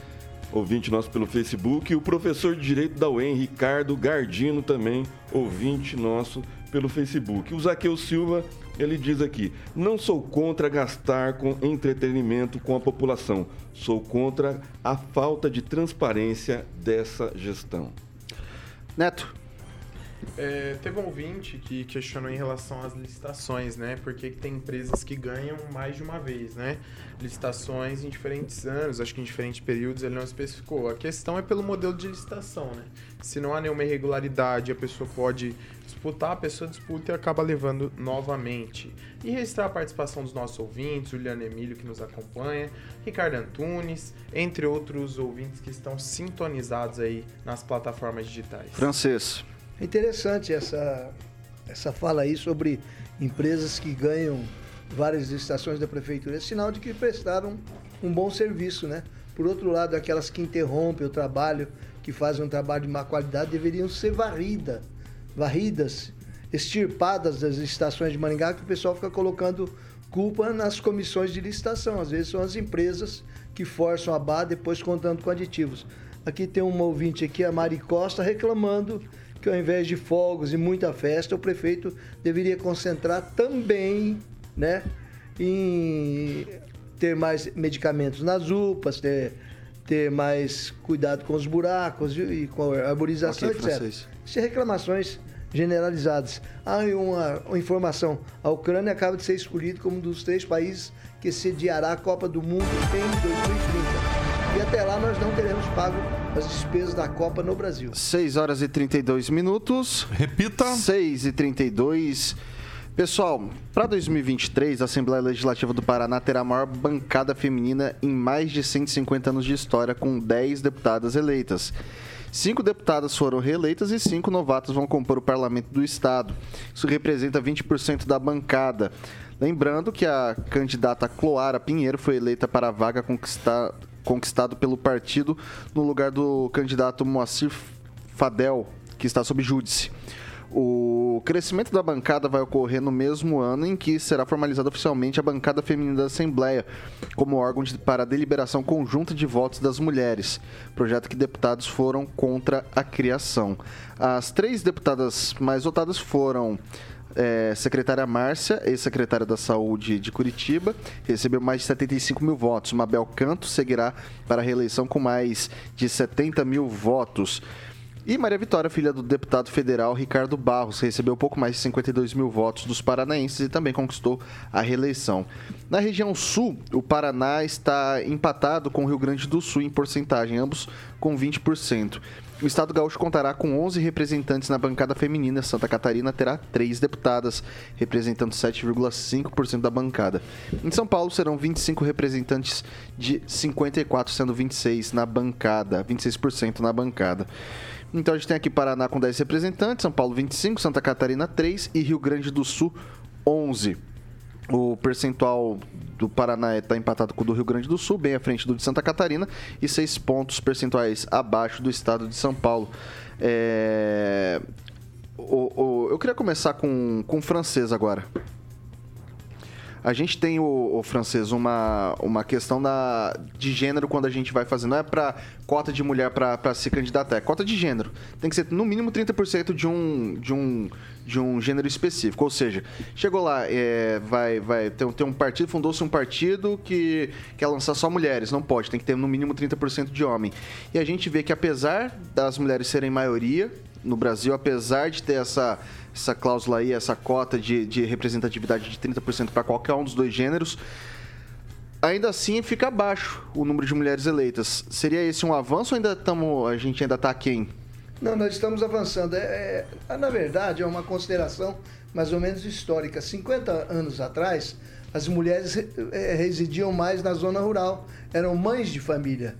ouvinte nosso pelo Facebook, e o professor de Direito da UEM, Ricardo Gardino, também ouvinte nosso pelo Facebook. O Zaqueu Silva, ele diz aqui, não sou contra gastar com entretenimento com a população, sou contra a falta de transparência dessa gestão. Neto. É, teve um ouvinte que questionou em relação às licitações, né? Porque tem empresas que ganham mais de uma vez, né? Licitações em diferentes anos, acho que em diferentes períodos ele não especificou. A questão é pelo modelo de licitação, né? Se não há nenhuma irregularidade, a pessoa pode disputar, a pessoa disputa e acaba levando novamente. E registrar a participação dos nossos ouvintes, Juliano Emílio que nos acompanha, Ricardo Antunes, entre outros ouvintes que estão sintonizados aí nas plataformas digitais. Francês. É interessante essa, essa fala aí sobre empresas que ganham várias licitações da prefeitura. É sinal de que prestaram um bom serviço, né? Por outro lado, aquelas que interrompem o trabalho, que fazem um trabalho de má qualidade, deveriam ser varrida, varridas, extirpadas das licitações de Maringá, que o pessoal fica colocando culpa nas comissões de licitação. Às vezes são as empresas que forçam a barra, depois contando com aditivos. Aqui tem uma ouvinte aqui, a Mari Costa, reclamando que ao invés de fogos e muita festa, o prefeito deveria concentrar também, né, em ter mais medicamentos nas UPAs, ter, ter mais cuidado com os buracos e, com a arborização, Ok, etc. francês. Isso é reclamações generalizadas. E uma, uma informação: a Ucrânia acaba de ser escolhida como um dos três países que sediará a Copa do Mundo em 2030. E até lá nós não teremos pago as despesas da Copa no Brasil. 6 horas e 32 minutos. Repita. 6 e 32. Pessoal, para 2023, a Assembleia Legislativa do Paraná terá a maior bancada feminina em mais de 150 anos de história, com 10 deputadas eleitas. Cinco deputadas foram reeleitas e cinco novatos vão compor o parlamento do estado. Isso representa 20% da bancada. Lembrando que a candidata Cloara Pinheiro foi eleita para a vaga conquista- conquistado pelo partido no lugar do candidato Moacir Fadel, que está sob júdice. O crescimento da bancada vai ocorrer no mesmo ano em que será formalizada oficialmente a bancada feminina da Assembleia, como órgão de- para a deliberação conjunta de votos das mulheres, projeto que deputados foram contra a criação. As três deputadas mais votadas foram é, secretária Márcia, ex-secretária da Saúde de Curitiba, recebeu mais de 75 mil votos. Mabel Canto seguirá para a reeleição com mais de 70 mil votos. E Maria Vitória, filha do deputado federal Ricardo Barros, recebeu pouco mais de 52 mil votos dos paranaenses e também conquistou a reeleição. Na região sul, o Paraná está empatado com o Rio Grande do Sul em porcentagem, ambos com 20%. O Estado Gaúcho contará com 11 representantes na bancada feminina. Santa Catarina terá 3 deputadas, representando 7,5% da bancada. Em São Paulo serão 25 representantes de 54, sendo 26 na bancada, 26% na bancada. Então a gente tem aqui Paraná com 10 representantes, São Paulo 25, Santa Catarina 3 e Rio Grande do Sul 11. O percentual do Paraná está empatado com o do Rio Grande do Sul, bem à frente do de Santa Catarina, e seis pontos percentuais abaixo do estado de São Paulo. É, o- o- eu queria começar com, com o francês agora. A gente tem, o, o francês, uma, uma questão da, de gênero quando a gente vai fazer. Não é para cota de mulher para se candidatar, é cota de gênero. Tem que ser no mínimo 30% de um, de, um, de um gênero específico. Ou seja, chegou lá, é, vai, vai ter, ter um partido, fundou-se um partido que quer lançar só mulheres. Não pode, tem que ter no mínimo 30% de homem. E a gente vê que apesar das mulheres serem maioria no Brasil, apesar de ter essa, essa cláusula aí, essa cota de, de representatividade de 30% para qualquer um dos dois gêneros, ainda assim fica abaixo o número de mulheres eleitas. Seria esse um avanço ou ainda tamo, a gente ainda está aquém? Não, nós estamos avançando. É, é- na verdade, é uma consideração mais ou menos histórica. 50 anos atrás, as mulheres eh, residiam mais na zona rural, eram mães de família,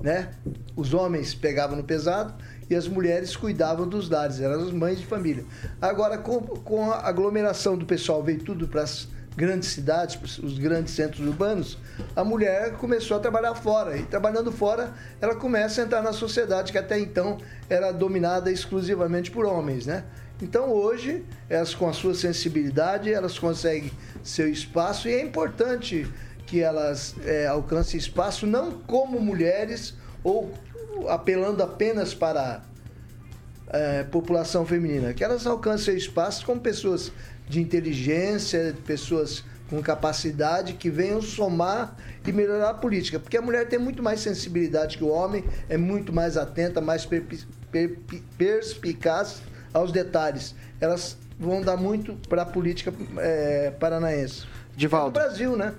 né? Os homens pegavam no pesado e as mulheres cuidavam dos lares, eram as mães de família. Agora, com, com a aglomeração do pessoal, veio tudo para as grandes cidades, os grandes centros urbanos, a mulher começou a trabalhar fora. E trabalhando fora, ela começa a entrar na sociedade que até então era dominada exclusivamente por homens, né? Então hoje, elas com a sua sensibilidade, elas conseguem seu espaço e é importante que elas eh, alcancem espaço não como mulheres ou apelando apenas para é, população feminina, que elas alcancem seu espaço como pessoas de inteligência, pessoas com capacidade que venham somar e melhorar a política, porque a mulher tem muito mais sensibilidade que o homem, é muito mais atenta, mais perspicaz aos detalhes. Elas vão dar muito para a política é, paranaense. Divaldo. É no Brasil, né?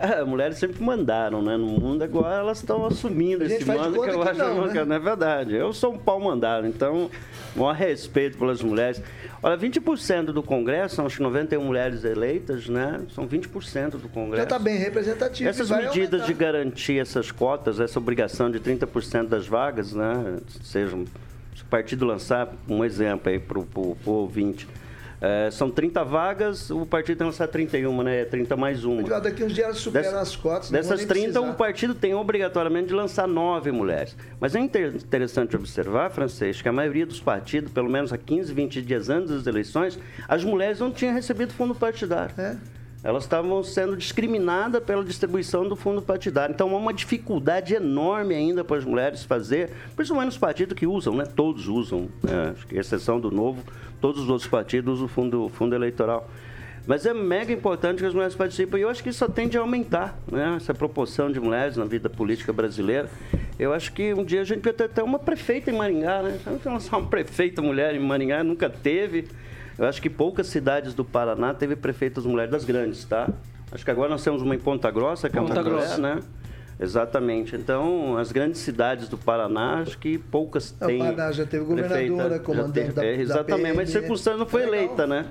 É, mulheres sempre mandaram, né? No mundo agora elas estão assumindo esse mando que eu que acho não, que né? não é verdade. Eu sou um pau mandado, então, maior respeito pelas mulheres. Olha, 20% do Congresso, são acho que 91 mulheres eleitas, né? São 20% do Congresso. Já está bem representativo. Essas medidas aumentar. de garantir essas cotas, essa obrigação de 30% das vagas, né? Sejam, se o partido lançar um exemplo aí para o ouvinte. É, são 30 vagas, o partido tem que lançar 31, né? É 30 mais uma. Já Daqui uns dias superam Dessas- as cotas. Dessas nem 30, precisar. um partido tem obrigatoriamente de lançar nove mulheres. Mas é inter- interessante observar, Francês, que a maioria dos partidos, pelo menos há 15, 20 dias antes das eleições, as mulheres não tinham recebido fundo partidário. É. Elas estavam sendo discriminadas pela distribuição do fundo partidário. Então há uma dificuldade enorme ainda para as mulheres fazer, principalmente nos partidos que usam, né? Todos usam, né? exceção do novo, todos os outros partidos usam o fundo, fundo eleitoral. Mas é mega importante que as mulheres participem e eu acho que isso tende a aumentar, né? Essa proporção de mulheres na vida política brasileira. Eu acho que um dia a gente vai ter até uma prefeita em Maringá, né? Vamos lançar uma prefeita mulher em Maringá, nunca teve. Eu acho que poucas cidades do Paraná teve prefeitas mulheres das grandes, tá? Acho que agora nós temos uma em Ponta Grossa, que é uma Ponta mulher, Grossa. né? Exatamente. Então, as grandes cidades do Paraná, acho que poucas É, o têm. Paraná já teve governadora, prefeita, já comandante teve- da- é, da Exatamente, mas PM, circunstância não foi Legal. eleita, né?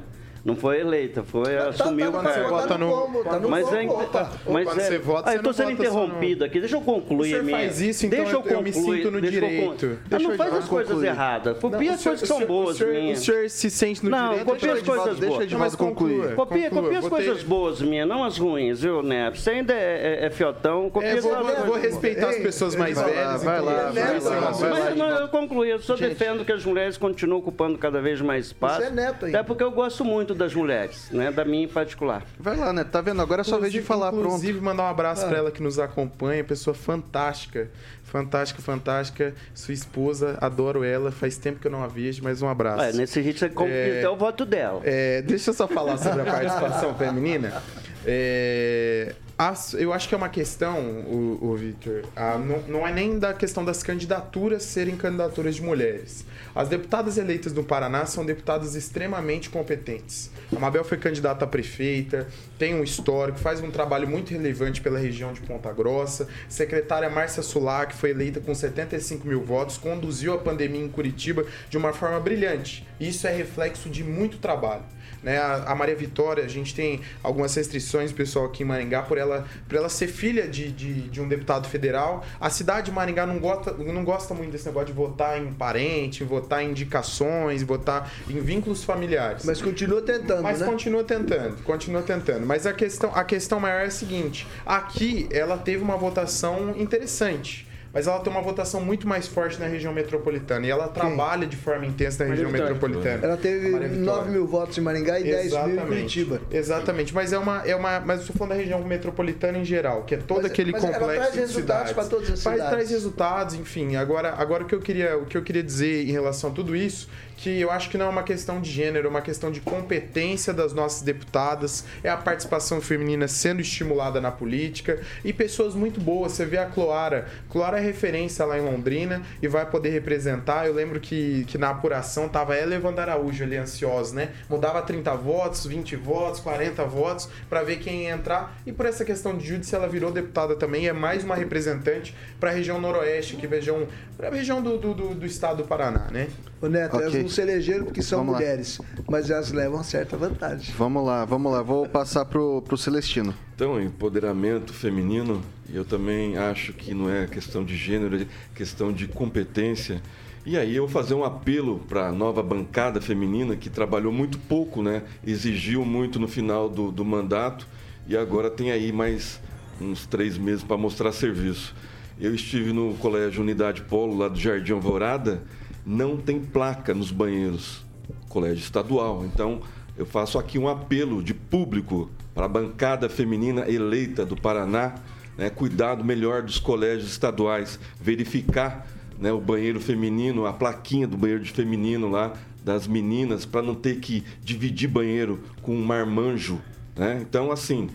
Não foi eleita, foi assumiu tá o no- cargo. tá no combo, tá no mas é, opa. mas é, você vota, ah, você eu tô não sendo vota no- interrompido aqui, deixa eu concluir O a minha. faz isso, então deixa eu eu- eu me concluir, sinto no deixa eu con- direito. Ah, Deixa não eu faz as coisas concluir. erradas. Não, Copia o as coisas que são o boas o senhor- minhas. o senhor se sente no não, direito, copia as deixa coisas deixa boas. Edivaldo concluir. Copia, Conclua. copia as coisas boas minhas, não as ruins, viu, Neto? Você ainda é, é, é fiotão, copia É, as vou, coisas vou respeitar as pessoas mais velhas. vai lá, eu- vai lá. Mas não, eu concluí, eu só defendo que as mulheres continuem ocupando cada vez mais espaço. Você é neto ainda. Até porque eu gosto muito das mulheres, né? Da minha em particular. Vai lá, né? Tá vendo? Agora é só vez de falar, pronto. Inclusive, mandar um abraço Ah. pra ela que nos acompanha, pessoa fantástica. Fantástica, fantástica. Sua esposa, adoro ela. Faz tempo que eu não a vejo, mas um abraço. É, nesse ritmo você É, até o voto dela. É, deixa eu só falar sobre a participação feminina. É, as- eu acho que é uma questão, o, o Victor, ah, não, não é nem da questão das candidaturas serem candidaturas de mulheres. As deputadas eleitas do Paraná são deputadas extremamente competentes. A Mabel foi candidata a prefeita, tem um histórico, faz um trabalho muito relevante pela região de Ponta Grossa. Secretária Márcia Sulac foi eleita com 75 mil votos, conduziu a pandemia em Curitiba de uma forma brilhante. Isso é reflexo de muito trabalho. Né? A, a Maria Vitória, a gente tem algumas restrições, pessoal, aqui em Maringá, por ela pra ela ser filha de, de, de um deputado federal. A cidade de Maringá não gosta, não gosta muito desse negócio de votar em parente, votar em indicações, votar em vínculos familiares. Mas continua tentando, Mas né? continua tentando, continua tentando. Mas a questão, a questão maior é a seguinte: aqui ela teve uma votação interessante. Mas ela tem uma votação muito mais forte na região metropolitana. E ela trabalha de forma intensa na Maria região Vitória. metropolitana. Ela teve Maria Vitória. 9 mil votos em Maringá e 10 mil em Curitiba. Exatamente. Mas é uma, é uma. Mas eu estou falando da região metropolitana em geral, que é todo Mas- aquele mas ela complexo. traz de resultados para todas as cidades. Traz resultados, enfim. Agora, agora o, que eu queria, o que eu queria dizer em relação a tudo isso, que eu acho que não é uma questão de gênero, é uma questão de competência das nossas deputadas, é a participação feminina sendo estimulada na política e pessoas muito boas. Você vê a Cloara. Cloara é referência lá em Londrina e vai poder representar. Eu lembro que, que na apuração tava ela e Evandro Araújo ali ansiosos, né? Mudava 30 votos, 20 votos, 40 votos para ver quem ia entrar. E por essa questão de júdice, ela virou deputada também. É mais uma representante para a região noroeste, que é região, pra região do, do, do, do estado do Paraná, né? Ô Neto, Ok. elas não se elegeram porque são Vamos lá. mulheres, mas elas levam certa vantagem. Vamos lá, vamos lá. Vou passar pro, pro Celestino. Então, empoderamento feminino, eu também acho que não é questão de gênero, é questão de competência. E aí eu vou fazer um apelo para a nova bancada feminina que trabalhou muito pouco, né? Exigiu muito no final do, do mandato e agora tem aí mais uns três meses para mostrar serviço. Eu estive no Colégio Unidade Polo, lá do Jardim Alvorada, não tem placa nos banheiros. Colégio estadual. Então, eu faço aqui um apelo de público para a bancada feminina eleita do Paraná, né, cuidado melhor dos colégios estaduais, verificar né, o banheiro feminino, a plaquinha do banheiro de feminino lá das meninas, para não ter que dividir banheiro com um marmanjo. Né? Então, assim,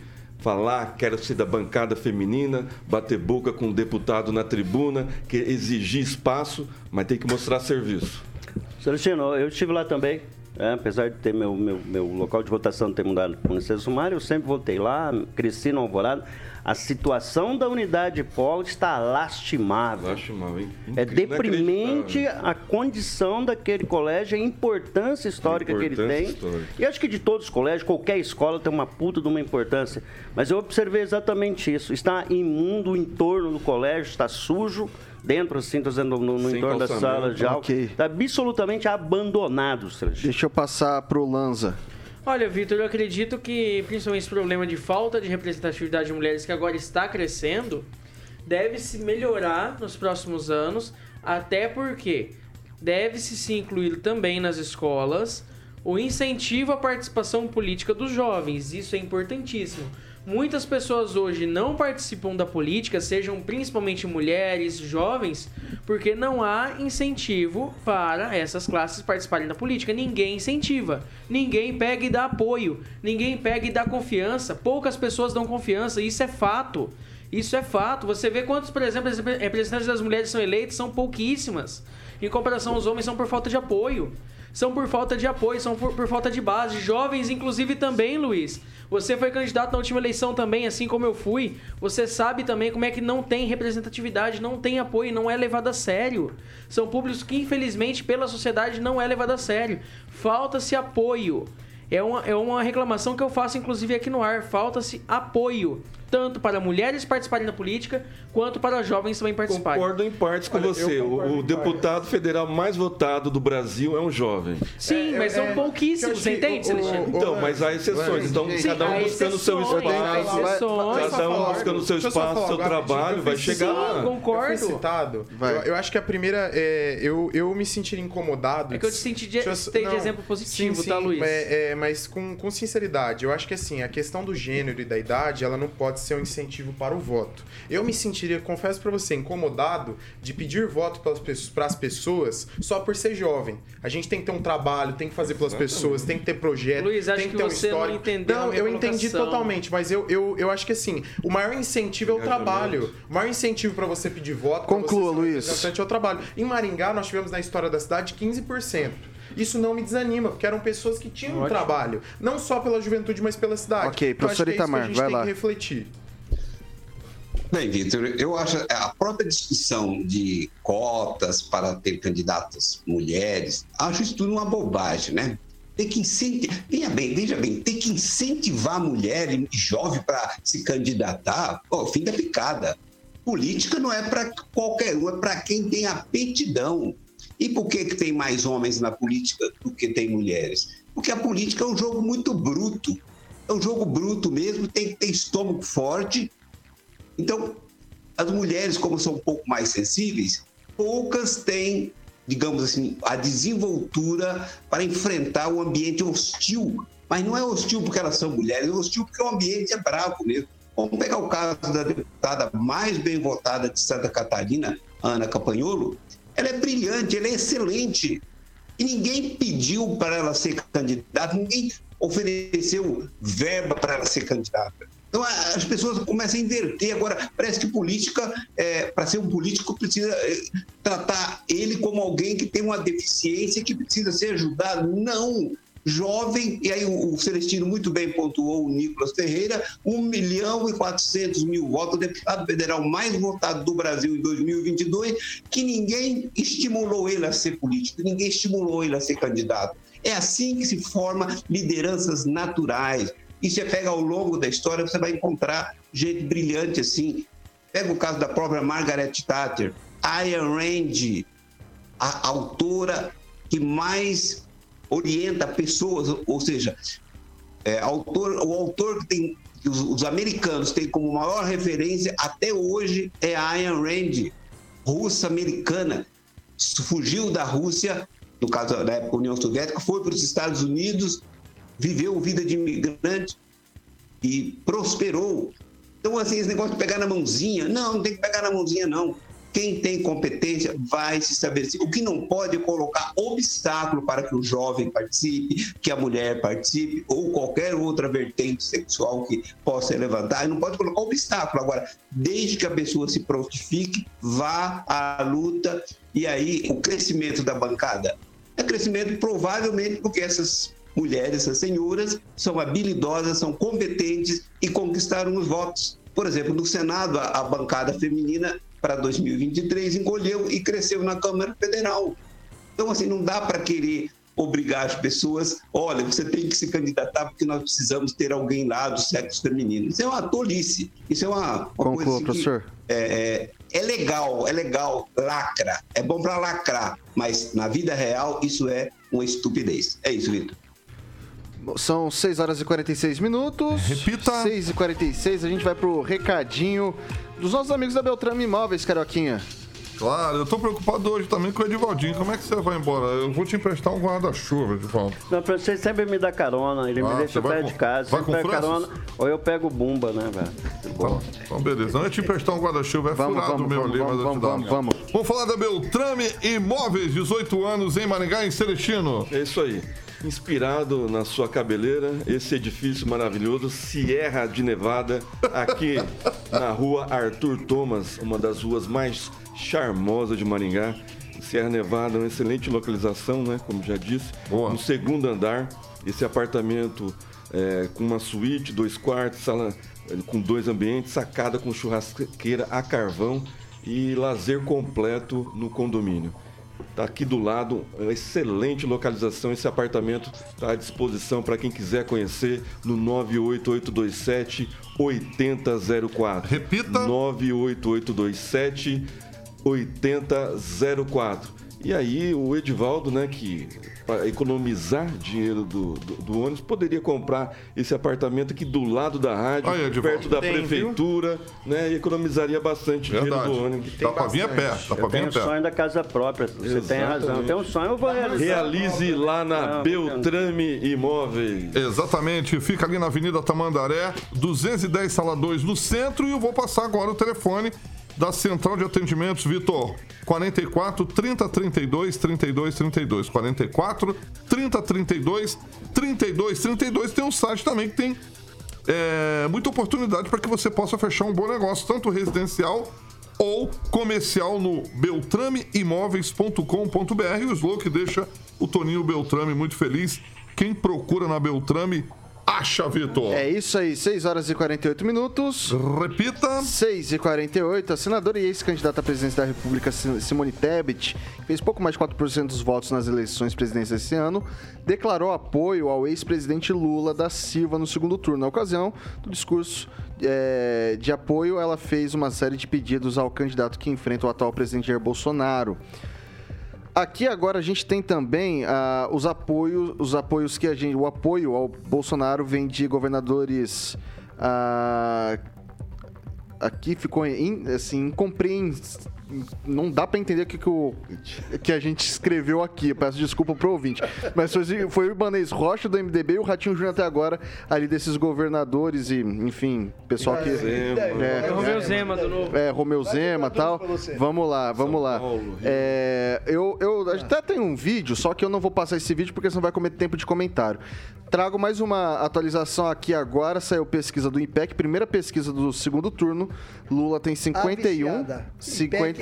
falar quero ser da bancada feminina, bater boca com um deputado na tribuna, que exigir espaço, mas tem que mostrar serviço. Celestino, eu estive lá também. Né? apesar de ter meu, meu, meu local de votação ter mudado para o Unicef Sumário, eu sempre voltei lá, cresci no Alvorada. A situação da unidade polo está lastimável. Lastimável, hein? É deprimente a condição daquele colégio, a importância histórica que ele importância tem. histórica. E acho que de todos os colégios, qualquer escola tem uma puta de uma importância. Mas eu observei exatamente isso. Está imundo o entorno do colégio, está sujo. Dentro, assim, estou dizendo, no, no entorno calçamento. salas de aula. Ok. Está absolutamente abandonado, Celestino. Deixa eu passar pro Lanza. Olha, Vitor, eu acredito que principalmente esse problema de falta de representatividade de mulheres que agora está crescendo deve se melhorar nos próximos anos, até porque deve-se se incluir também nas escolas o incentivo à participação política dos jovens. Isso é importantíssimo. Muitas pessoas hoje não participam da política, sejam principalmente mulheres, jovens, porque não há incentivo para essas classes participarem da política. Ninguém incentiva, ninguém pega e dá apoio, ninguém pega e dá confiança. Poucas pessoas dão confiança, isso é fato. Isso é fato. Você vê quantos, por exemplo, representantes das mulheres são eleitos, são pouquíssimas. Em comparação aos homens, são por falta de apoio. São por falta de apoio, são por, por falta de base. Jovens, inclusive, também, Luiz. Você foi candidato na última eleição também, assim como eu fui. Você sabe também como é que não tem representatividade, não tem apoio, não é levado a sério. São públicos que, infelizmente, pela sociedade não é levado a sério. Falta-se apoio. É uma, é uma reclamação que eu faço, inclusive, aqui no ar. Falta-se apoio. Tanto para mulheres participarem da política, quanto para jovens também participarem. Concordo em partes com Olha, você. concordo O, deputado federal mais votado do Brasil é um jovem. Sim, mas são pouquíssimos, você entende, Celestino? Então, mas há exceções. Então, Sim, cada um buscando o seu espaço. exceções. Cada um buscando o seu espaço, seu trabalho, vai chegar lá. Eu fui citado. Eu, eu acho que a primeira é. Eu, eu me sentiria incomodado. É que eu te senti de- exemplo positivo, sim, tá, Luiz? É, é, mas com, com sinceridade, eu acho que assim, a questão do gênero e da idade, ela não pode ser um incentivo para o voto. Eu me sentiria, confesso pra você, incomodado de pedir voto para as pessoas só por ser jovem. A gente tem que ter um trabalho, tem que fazer pelas Exatamente. pessoas, tem que ter projeto, Luiz, tem que que ter um você não histórico. entendeu a Não, minha eu entendi colocação. totalmente, mas eu, eu, eu acho que assim, o maior incentivo é o trabalho. O maior incentivo para você pedir voto, Conclua, você Luiz. é o trabalho. Em Maringá, nós tivemos na história da cidade 15%. Isso não me desanima, porque eram pessoas que tinham um Ótimo. trabalho, não só pela juventude, mas pela cidade. Ok, Então, professor é Itamar, a gente vai tem lá. que refletir. Bem, Vitor, eu acho a própria discussão de cotas para ter candidatas mulheres, acho isso tudo uma bobagem, né? Tem que incentivar, veja bem, veja bem, tem que incentivar a mulher e jovem para se candidatar, pô, fim da picada. Política não é para qualquer um, é para quem tem aptidão. E por que, que tem mais homens na política do que tem mulheres? Porque a política é um jogo muito bruto. É um jogo bruto mesmo, tem que ter estômago forte. Então, as mulheres, como são um pouco mais sensíveis, poucas têm, digamos assim, a desenvoltura para enfrentar o ambiente hostil. Mas não é hostil porque elas são mulheres, é hostil porque o ambiente é bravo mesmo. Vamos pegar o caso da deputada mais bem votada de Santa Catarina, Ana Capanholo. Ela é brilhante, ela é excelente. E ninguém pediu para ela ser candidata, ninguém ofereceu verba para ela ser candidata. Então as pessoas começam a inverter. Agora, parece que política, é, para ser um político, precisa é, tratar ele como alguém que tem uma deficiência que precisa ser ajudado. Não! Jovem, e aí o Celestino muito bem pontuou o Nicolas Ferreira, 1 milhão e 400 mil votos, o deputado federal mais votado do Brasil em 2022, que ninguém estimulou ele a ser político, ninguém estimulou ele a ser candidato. É assim que se forma lideranças naturais. E você pega ao longo da história, você vai encontrar gente brilhante assim. Pega o caso da própria Margaret Thatcher, Ayn Rand, a autora que mais orienta pessoas, ou seja, é, autor, o autor que tem que os, os, americanos têm como maior referência até hoje é a Ayn Rand, russa americana, fugiu da Rússia, no caso da época União Soviética, foi para os Estados Unidos, viveu vida de imigrante e prosperou. Então, assim, esse negócio de pegar na mãozinha, não, não tem que pegar na mãozinha, não. Quem tem competência vai se estabelecer. O que não pode é colocar obstáculo para que o jovem participe, que a mulher participe, ou qualquer outra vertente sexual que possa levantar. Não pode colocar obstáculo. Agora, desde que a pessoa se prontifique, vá à luta, e aí o crescimento da bancada é crescimento provavelmente porque essas mulheres, essas senhoras, são habilidosas, são competentes e conquistaram os votos. Por exemplo, no Senado, a, a bancada feminina para 2023 encolheu e cresceu na Câmara Federal. Então, assim, não dá para querer obrigar as pessoas, olha, você tem que se candidatar porque nós precisamos ter alguém lá do sexo feminino. Isso é uma tolice. Isso é uma, uma Conclua, coisa assim professor. É, é, é, legal, é legal, lacra. É bom para lacrar, mas na vida real isso é uma estupidez. É isso, Vitor. São 6 horas e 46 minutos. Repita. 6 e 46 a gente vai pro recadinho dos nossos amigos da Beltrame Imóveis, Carioquinha. Claro, eu tô preocupado hoje também com o Edivaldinho. Como é que você vai embora? Eu vou te emprestar um guarda-chuva, Edivaldo. Não, você sempre me dá carona, ele ah, me deixa perto de casa. Vai com pega carona, ou eu pego bumba, né, velho? Então, então, beleza. Antes de emprestar um guarda-chuva, é vamos, furado o meu vamos, ali, vamos, mas vamos, vamos, vamos. Vamos falar da Beltrame Imóveis, 18 anos em Maringá, em Celestino. É isso aí. Inspirado na sua cabeleira, esse edifício maravilhoso, Sierra de Nevada, aqui na rua Arthur Thomas, uma das ruas mais charmosas de Maringá. Sierra Nevada, uma excelente localização, né? Como já disse. Boa. No segundo andar, esse apartamento é, com uma suíte, dois quartos, sala é, com dois ambientes, sacada com churrasqueira a carvão e lazer completo no condomínio. Está aqui do lado, excelente localização. Esse apartamento está à disposição para quem quiser conhecer no 98827 8004. Repita: 98827 8004. E aí o Edivaldo, né, que para economizar dinheiro do, do, do, ônibus, poderia comprar esse apartamento aqui do lado da rádio, Aí, perto da Tem, prefeitura, viu? né? E economizaria bastante Verdade. dinheiro do ônibus. Dá para vir a pé, dá vir a pé. sonho da casa própria, você Exatamente. tem razão. Tem um sonho, eu vou realizar. Realize lá na Não, Beltrame Imóveis. Exatamente, fica ali na Avenida Tamandaré, 210 Sala 2 no centro e eu vou passar agora o telefone da Central de Atendimentos, Vitor. 44 30 32 32 32. 44 30 32 32 32. Tem um site também que tem é, muita oportunidade para que você possa fechar um bom negócio, tanto residencial ou comercial no beltrameimóveis.com.br. O slow que deixa o Toninho Beltrame muito feliz. Quem procura na Beltrame Vitor. É isso aí, 6 horas e 48 minutos. Repita. 6 e 48. A senadora e ex-candidata à presidência da República, Simone Tebet, que fez pouco mais de 4% dos votos nas eleições presidenciais esse ano, declarou apoio ao ex-presidente Lula da Silva no segundo turno. Na ocasião do discurso é, de apoio, ela fez uma série de pedidos ao candidato que enfrenta o atual presidente Jair Bolsonaro. Aqui agora a gente tem também uh, os apoios, os apoios que a gente, o apoio ao Bolsonaro vem de governadores uh, aqui ficou in, assim incompreensível não dá para entender o que, que, o, que a gente escreveu aqui. Eu peço desculpa pro ouvinte. Mas foi, foi o Ibanez Rocha do MDB e o Ratinho Júnior até agora, ali desses governadores e, enfim, pessoal que. Zema, é, é, Romeu Zema do novo. É, Romeu Zema e tal. Vamos lá, vamos lá. É, eu, eu até tenho um vídeo, só que eu não vou passar esse vídeo porque senão vai comer tempo de comentário. Trago mais uma atualização aqui agora. Saiu pesquisa do IPEC, primeira pesquisa do segundo turno. Lula tem 51.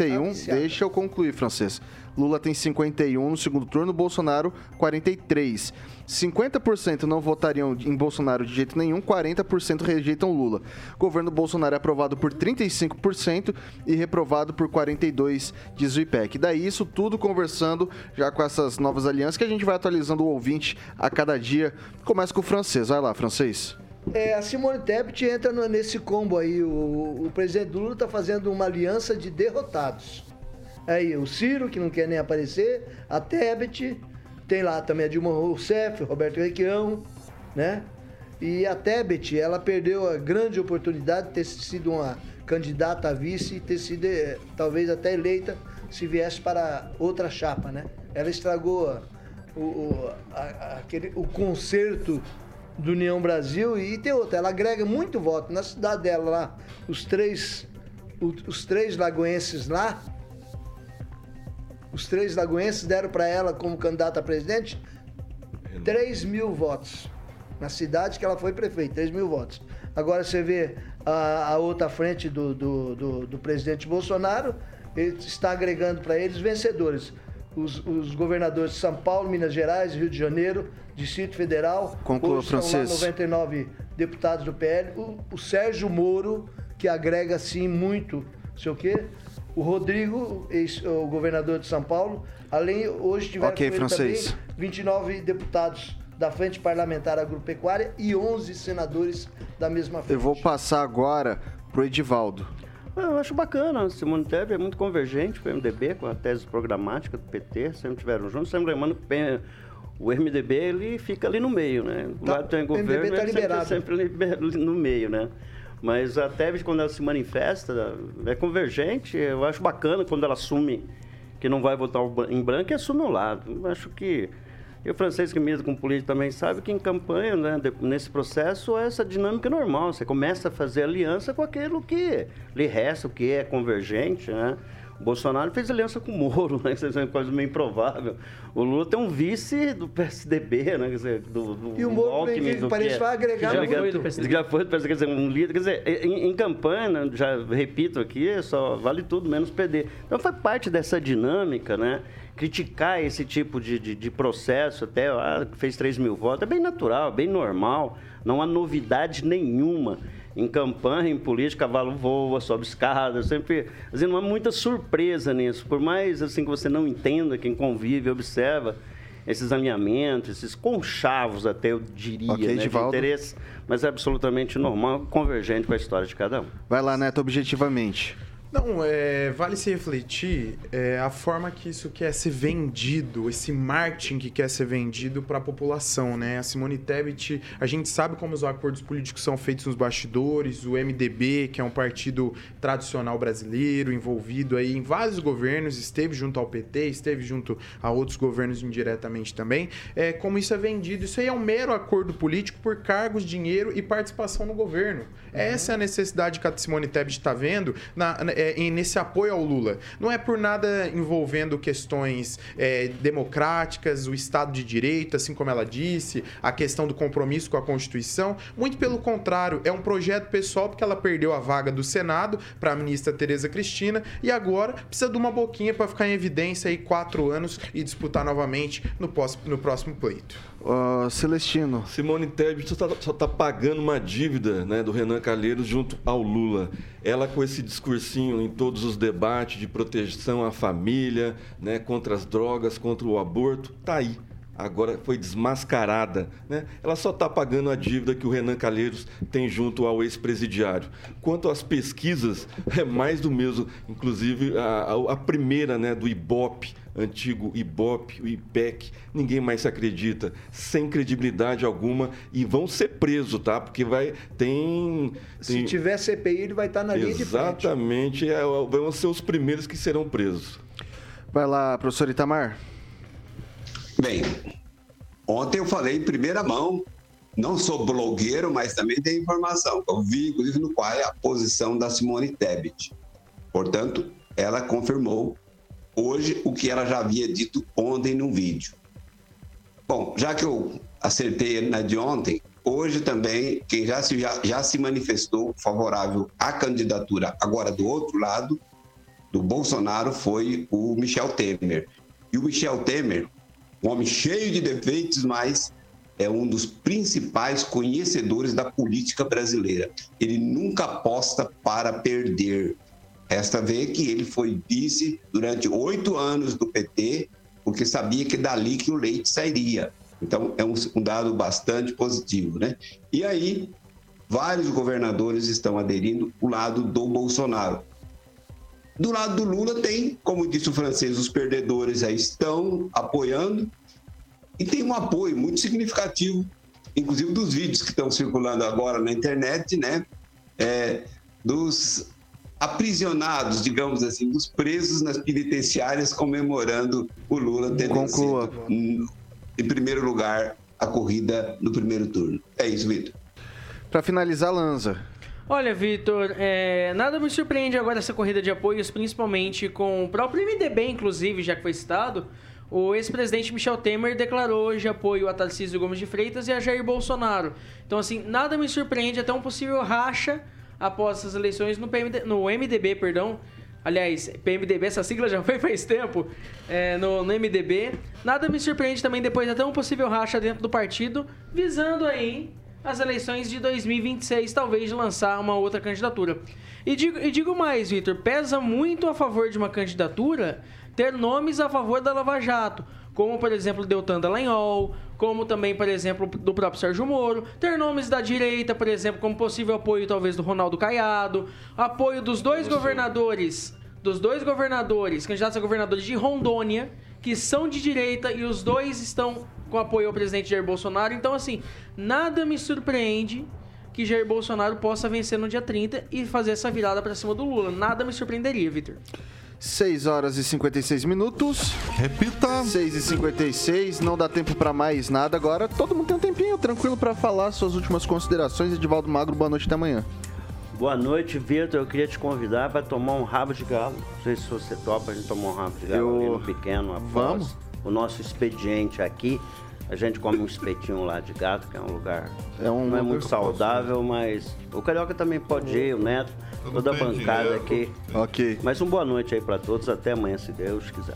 51. Deixa eu concluir, francês. Lula tem 51 no segundo turno, Bolsonaro 43. 50% não votariam em Bolsonaro de jeito nenhum, 40% rejeitam Lula. O governo Bolsonaro é aprovado por 35% e reprovado por 42%, diz o IPEC. Daí isso tudo conversando já com essas novas alianças que a gente vai atualizando o ouvinte a cada dia. Começa com o francês. Vai lá, francês. É, a Simone Tebet entra nesse combo aí. O, o presidente Lula está fazendo uma aliança de derrotados. Aí o Ciro, que não quer nem aparecer, a Tebet, tem lá também a Dilma Rousseff, Roberto Requião, né? E a Tebet, ela perdeu a grande oportunidade de ter sido uma candidata a vice e ter sido eh, talvez até eleita se viesse para outra chapa, né? Ela estragou o, o, a, aquele, o concerto do União Brasil e tem outra, ela agrega muito voto. Na cidade dela lá, os três, os três lagoenses lá, os três lagoenses deram para ela como candidata a presidente 3 mil votos. Na cidade que ela foi prefeita, 3 mil votos. Agora você vê a, a outra frente do, do, do, do presidente Bolsonaro, ele está agregando para eles vencedores os, os, governadores de São Paulo, Minas Gerais, Rio de Janeiro, Distrito Federal. Conclua, Hoje francês. Lá 99 deputados do PL. O, o, Sérgio Moro, que agrega, sim, muito, sei o quê. O Rodrigo, ex, o governador de São Paulo. Além, hoje tiveram okay, francês. também 29 deputados da Frente Parlamentar Agropecuária e 11 senadores da mesma frente. Eu vou passar agora pro Edivaldo. Eu acho bacana. Simone Tebet é muito convergente com o MDB, com a tese programática do PT, sempre tiveram juntos. Sempre lembrando que o MDB ele fica ali no meio, né? Do tá, lado tem governo, tá ele liberado. sempre, sempre no meio, né? Mas a Tebet, quando ela se manifesta, é convergente. Eu acho bacana quando ela assume que não vai votar em branco e assume o lado. Eu acho que e o francês que mesmo com político também sabe que em campanha, né, nesse processo, é essa dinâmica normal. Você começa a fazer aliança com aquilo que lhe resta, o que é convergente, né? O Bolsonaro fez aliança com o Moro, né? Isso é uma coisa meio improvável. O Lula tem um vice do PSDB, né? Quer dizer, do, do e o Moro, Alckmin, do parece que vai agregar já foi do PSDB. Já foi, quer dizer, um líder. Quer dizer, em, em, campanha, já repito aqui, só vale tudo menos PD. Então faz parte dessa dinâmica, né? Criticar esse tipo de, de, de processo, até ah, fez 3 mil votos, é bem natural, bem normal, não há novidade nenhuma. Em campanha, em política, cavalo voa, sobe escada, sempre. Assim, não há muita surpresa nisso. Por mais assim que você não entenda, quem convive, observa esses alinhamentos, esses conchavos, até eu diria, okay, né, de interesse, mas é absolutamente normal, convergente com a história de cada um. Vai lá, Neto, objetivamente. Não, é, vale se refletir é, a forma que isso quer ser vendido, esse marketing que quer ser vendido para a população, né? A Simone Tebet, a gente sabe como os acordos políticos são feitos nos bastidores, o MDB, que é um partido tradicional brasileiro, envolvido aí em vários governos, esteve junto ao PT, esteve junto a outros governos indiretamente também. É, como isso é vendido, isso aí é um mero acordo político por cargos, dinheiro e participação no governo. Uhum. Essa é a necessidade que a Simone Tebet está vendo na, é, nesse apoio ao Lula. Não é por nada envolvendo questões é, democráticas, o Estado de Direito, assim como ela disse, a questão do compromisso com a Constituição. Muito pelo contrário, é um projeto pessoal porque ela perdeu a vaga do Senado para a ministra Tereza Cristina e agora precisa de uma boquinha para ficar em evidência aí quatro anos e disputar novamente no, pós- no próximo pleito. Celestino. Simone Tebet só está tá pagando uma dívida né, do Renan Calheiros junto ao Lula. Ela com esse discursinho em todos os debates de proteção à família, né, contra as drogas, contra o aborto, tá aí. Agora foi desmascarada. Né? Ela só está pagando a dívida que o Renan Calheiros tem junto ao ex-presidiário. Quanto às pesquisas, é mais do mesmo. Inclusive, a, a- a primeira né, do IBOP, antigo IBOP, o IPEC, ninguém mais se acredita, sem credibilidade alguma, e vão ser presos, tá? Porque vai. Tem. Se tem- tiver CPI, ele vai estar na linha de frente. Exatamente, é, vão ser os primeiros que serão presos. Vai lá, professor Itamar. Bem, ontem eu falei em primeira mão, não sou blogueiro, mas também tenho informação. Eu vi, inclusive, no qual é a posição da Simone Tebet. Portanto, ela confirmou hoje o que ela já havia dito ontem num vídeo. Bom, já que eu acertei na de ontem, hoje também quem já se, já, já se manifestou favorável à candidatura agora do outro lado, do Bolsonaro, foi o Michel Temer. E o Michel Temer, um homem cheio de defeitos, mas é um dos principais conhecedores da política brasileira. Ele nunca aposta para perder. Resta ver que ele foi vice durante oito anos do PT, porque sabia que dali que o leite sairia. Então, é um, um dado bastante positivo, né? E aí, vários governadores estão aderindo ao lado do Bolsonaro. Do lado do Lula tem, como disse o francês, os perdedores aí estão apoiando e tem um apoio muito significativo, inclusive dos vídeos que estão circulando agora na internet, né? É, dos aprisionados, digamos assim, dos presos nas penitenciárias comemorando o Lula ter Conclua. vencido, hum, em primeiro lugar a corrida no primeiro turno. É isso, Vitor. Pra finalizar, Lanza. Olha, Vitor, é, nada me surpreende agora essa corrida de apoios, principalmente com o próprio MDB, inclusive, já que foi citado. O ex-presidente Michel Temer declarou hoje apoio a Tarcísio Gomes de Freitas e a Jair Bolsonaro. Então, assim, nada me surpreende até um possível racha após essas eleições no, PMD, no MDB, perdão. Aliás, PMDB, essa sigla já foi faz tempo, é, no, no MDB. Nada me surpreende também depois até um possível racha dentro do partido, visando aí as eleições de 2026, talvez de lançar uma outra candidatura. E digo, e digo mais, Vitor, pesa muito a favor de uma candidatura ter nomes a favor da Lava Jato, como por exemplo Deltan Dallagnol, como também, por exemplo, do próprio Sérgio Moro, ter nomes da direita, por exemplo, como possível apoio talvez do Ronaldo Caiado, apoio dos dois governadores, dos dois governadores, candidatos a governadores de Rondônia, que são de direita e os dois estão com apoio ao presidente Jair Bolsonaro. Então, assim, nada me surpreende que Jair Bolsonaro possa vencer no dia 30 e fazer essa virada pra cima do Lula. Nada me surpreenderia, Vitor. 6 horas e 56 minutos. Repita. 6 e 56, não dá tempo pra mais nada agora. Todo mundo tem um tempinho tranquilo pra falar suas últimas considerações. Edivaldo Magro, boa noite até amanhã. Boa noite, Vitor. Eu queria te convidar para tomar um rabo de galo. Não sei se você topa a gente tomar um rabo de galo Eu- ali no pequeno após Vamos. o nosso expediente aqui. A gente come um espetinho lá de gato, que é um lugar É um não é muito saudável, mas o Carioca também pode ir, o Neto, toda a bancada dinheiro. aqui. Ok. Mas um boa noite aí para todos, até amanhã, se Deus quiser.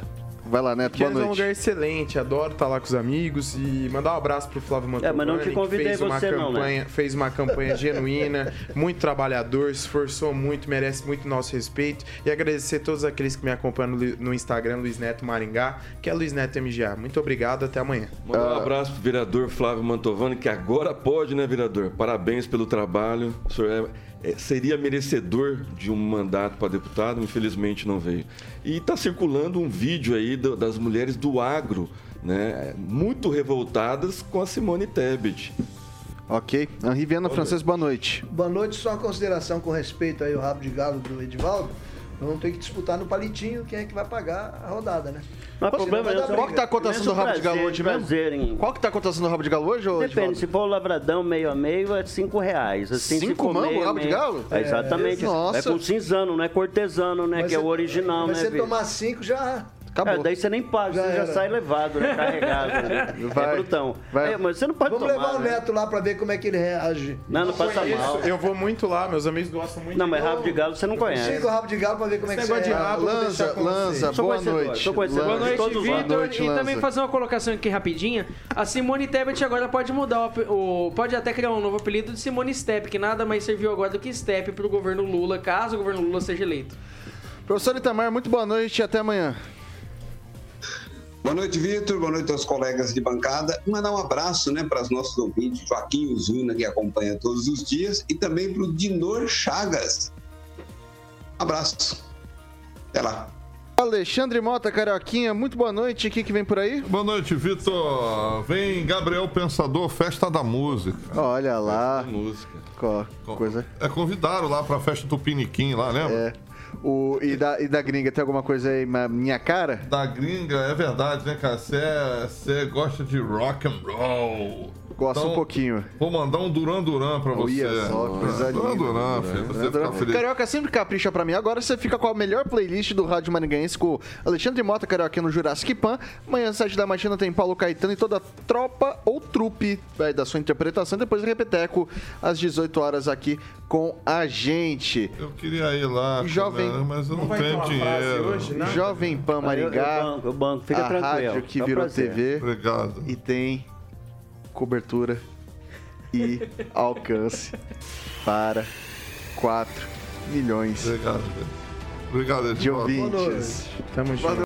Vai lá, Neto, Que boa é um noite. lugar excelente, adoro estar lá com os amigos e mandar um abraço pro Flávio Mantovani, É, mas não te convidei que fez uma você não, né? campanha, fez uma campanha genuína, muito trabalhador, se esforçou muito, merece muito nosso respeito e agradecer a todos aqueles que me acompanham no, Instagram, Luiz Neto Maringá, que é Luiz Neto MGA. Muito obrigado, até amanhã. Mandar um abraço pro vereador Flávio Mantovani, que agora pode, né, vereador? Parabéns pelo trabalho. O senhor é- seria merecedor de um mandato para deputado, infelizmente não veio. E está circulando um vídeo aí do- das mulheres do agro, né, muito revoltadas com a Simone Tebet. Ok. Henri Viana Francês, boa noite. Boa noite, só uma consideração com respeito aí ao rabo de galo do Edivaldo. Vamos ter que disputar no palitinho quem é que vai pagar a rodada, né? Não há Senão problema nenhum. Qual que tá a cotação do rabo de galo hoje mesmo? prazer em- Qual que tá a cotação do rabo de galo hoje, Depende, Edivaldo? se for o lavradão meio a meio, é 5 reais. Assim, se Cinco mangos, meio rabo de galo? É, exatamente. É, É, nossa. com cinzano, não é cortesano, né? Mas que é você- o original, Mas né, você Vitor? tomar cinco já. É, daí você nem paga, Já você já era. sai levado, né? Carregado. né? Vai. É brutão. Vai. É, mas você não pode Vamos tomar. levar o né? neto lá pra ver como é que ele reage. Não, não passa mal. Eu vou muito lá, meus amigos gostam muito. Não, mas rabo de galo você não conhece. Cinco rabo de galo pra ver como é que Esse você de reage. rabo, Lanza, Lanza, boa noite. Boa noite, Todos lá. Vitor. noite, e Lanza. também fazer uma colocação aqui rapidinha. A Simone Tebet agora pode mudar o, o- Pode até criar um novo apelido de Simone Step, que nada mais serviu agora do que Step pro governo Lula, caso o governo Lula seja eleito. Professor Itamar, muito boa noite e até amanhã. Boa noite, Vitor. Boa noite aos colegas de bancada. Mandar um abraço né, para os nossos ouvintes, Joaquim Uzuna, que acompanha todos os dias, e também para o Dinor Chagas. Abraço. Até lá. Alexandre Mota, Carioquinha, muito boa noite. O que, que vem por aí? Boa noite, Vitor. Vem Gabriel Pensador, Festa da Música. Olha lá. Música. Co- coisa. É, convidaram lá pra festa do Piniquim lá, lembra? É. O, e, da, e da gringa, tem alguma coisa aí, ma- minha cara? Da gringa, é verdade, né, cara? Você gosta de rock and roll. Gosto Então, um pouquinho. Vou mandar um Duran Duran pra você. Olha só, coisa Duran linda. Duran, filho. Você fica feliz. Carioca sempre capricha pra mim. Agora você fica com a melhor playlist do Rádio Maringaense com Alexandre Mota, Carioca no Jurassic Pan. Amanhã, às 7 da manhã, tem Paulo Caetano e toda a tropa ou trupe vai, da sua interpretação. Depois Repeteco, às 18 horas aqui com a gente. Eu queria ir lá, Jovem- cara, mas eu não, Não tenho dinheiro. hoje, né? Jovem Pan Maringá. Eu, eu banco, eu banco, fica a tranquilo. rádio que é um virou prazer. TV Obrigado. e tem cobertura e alcance para 4 milhões Obrigado, velho. Obrigado, de Edivaldo. ouvintes. Tamo junto.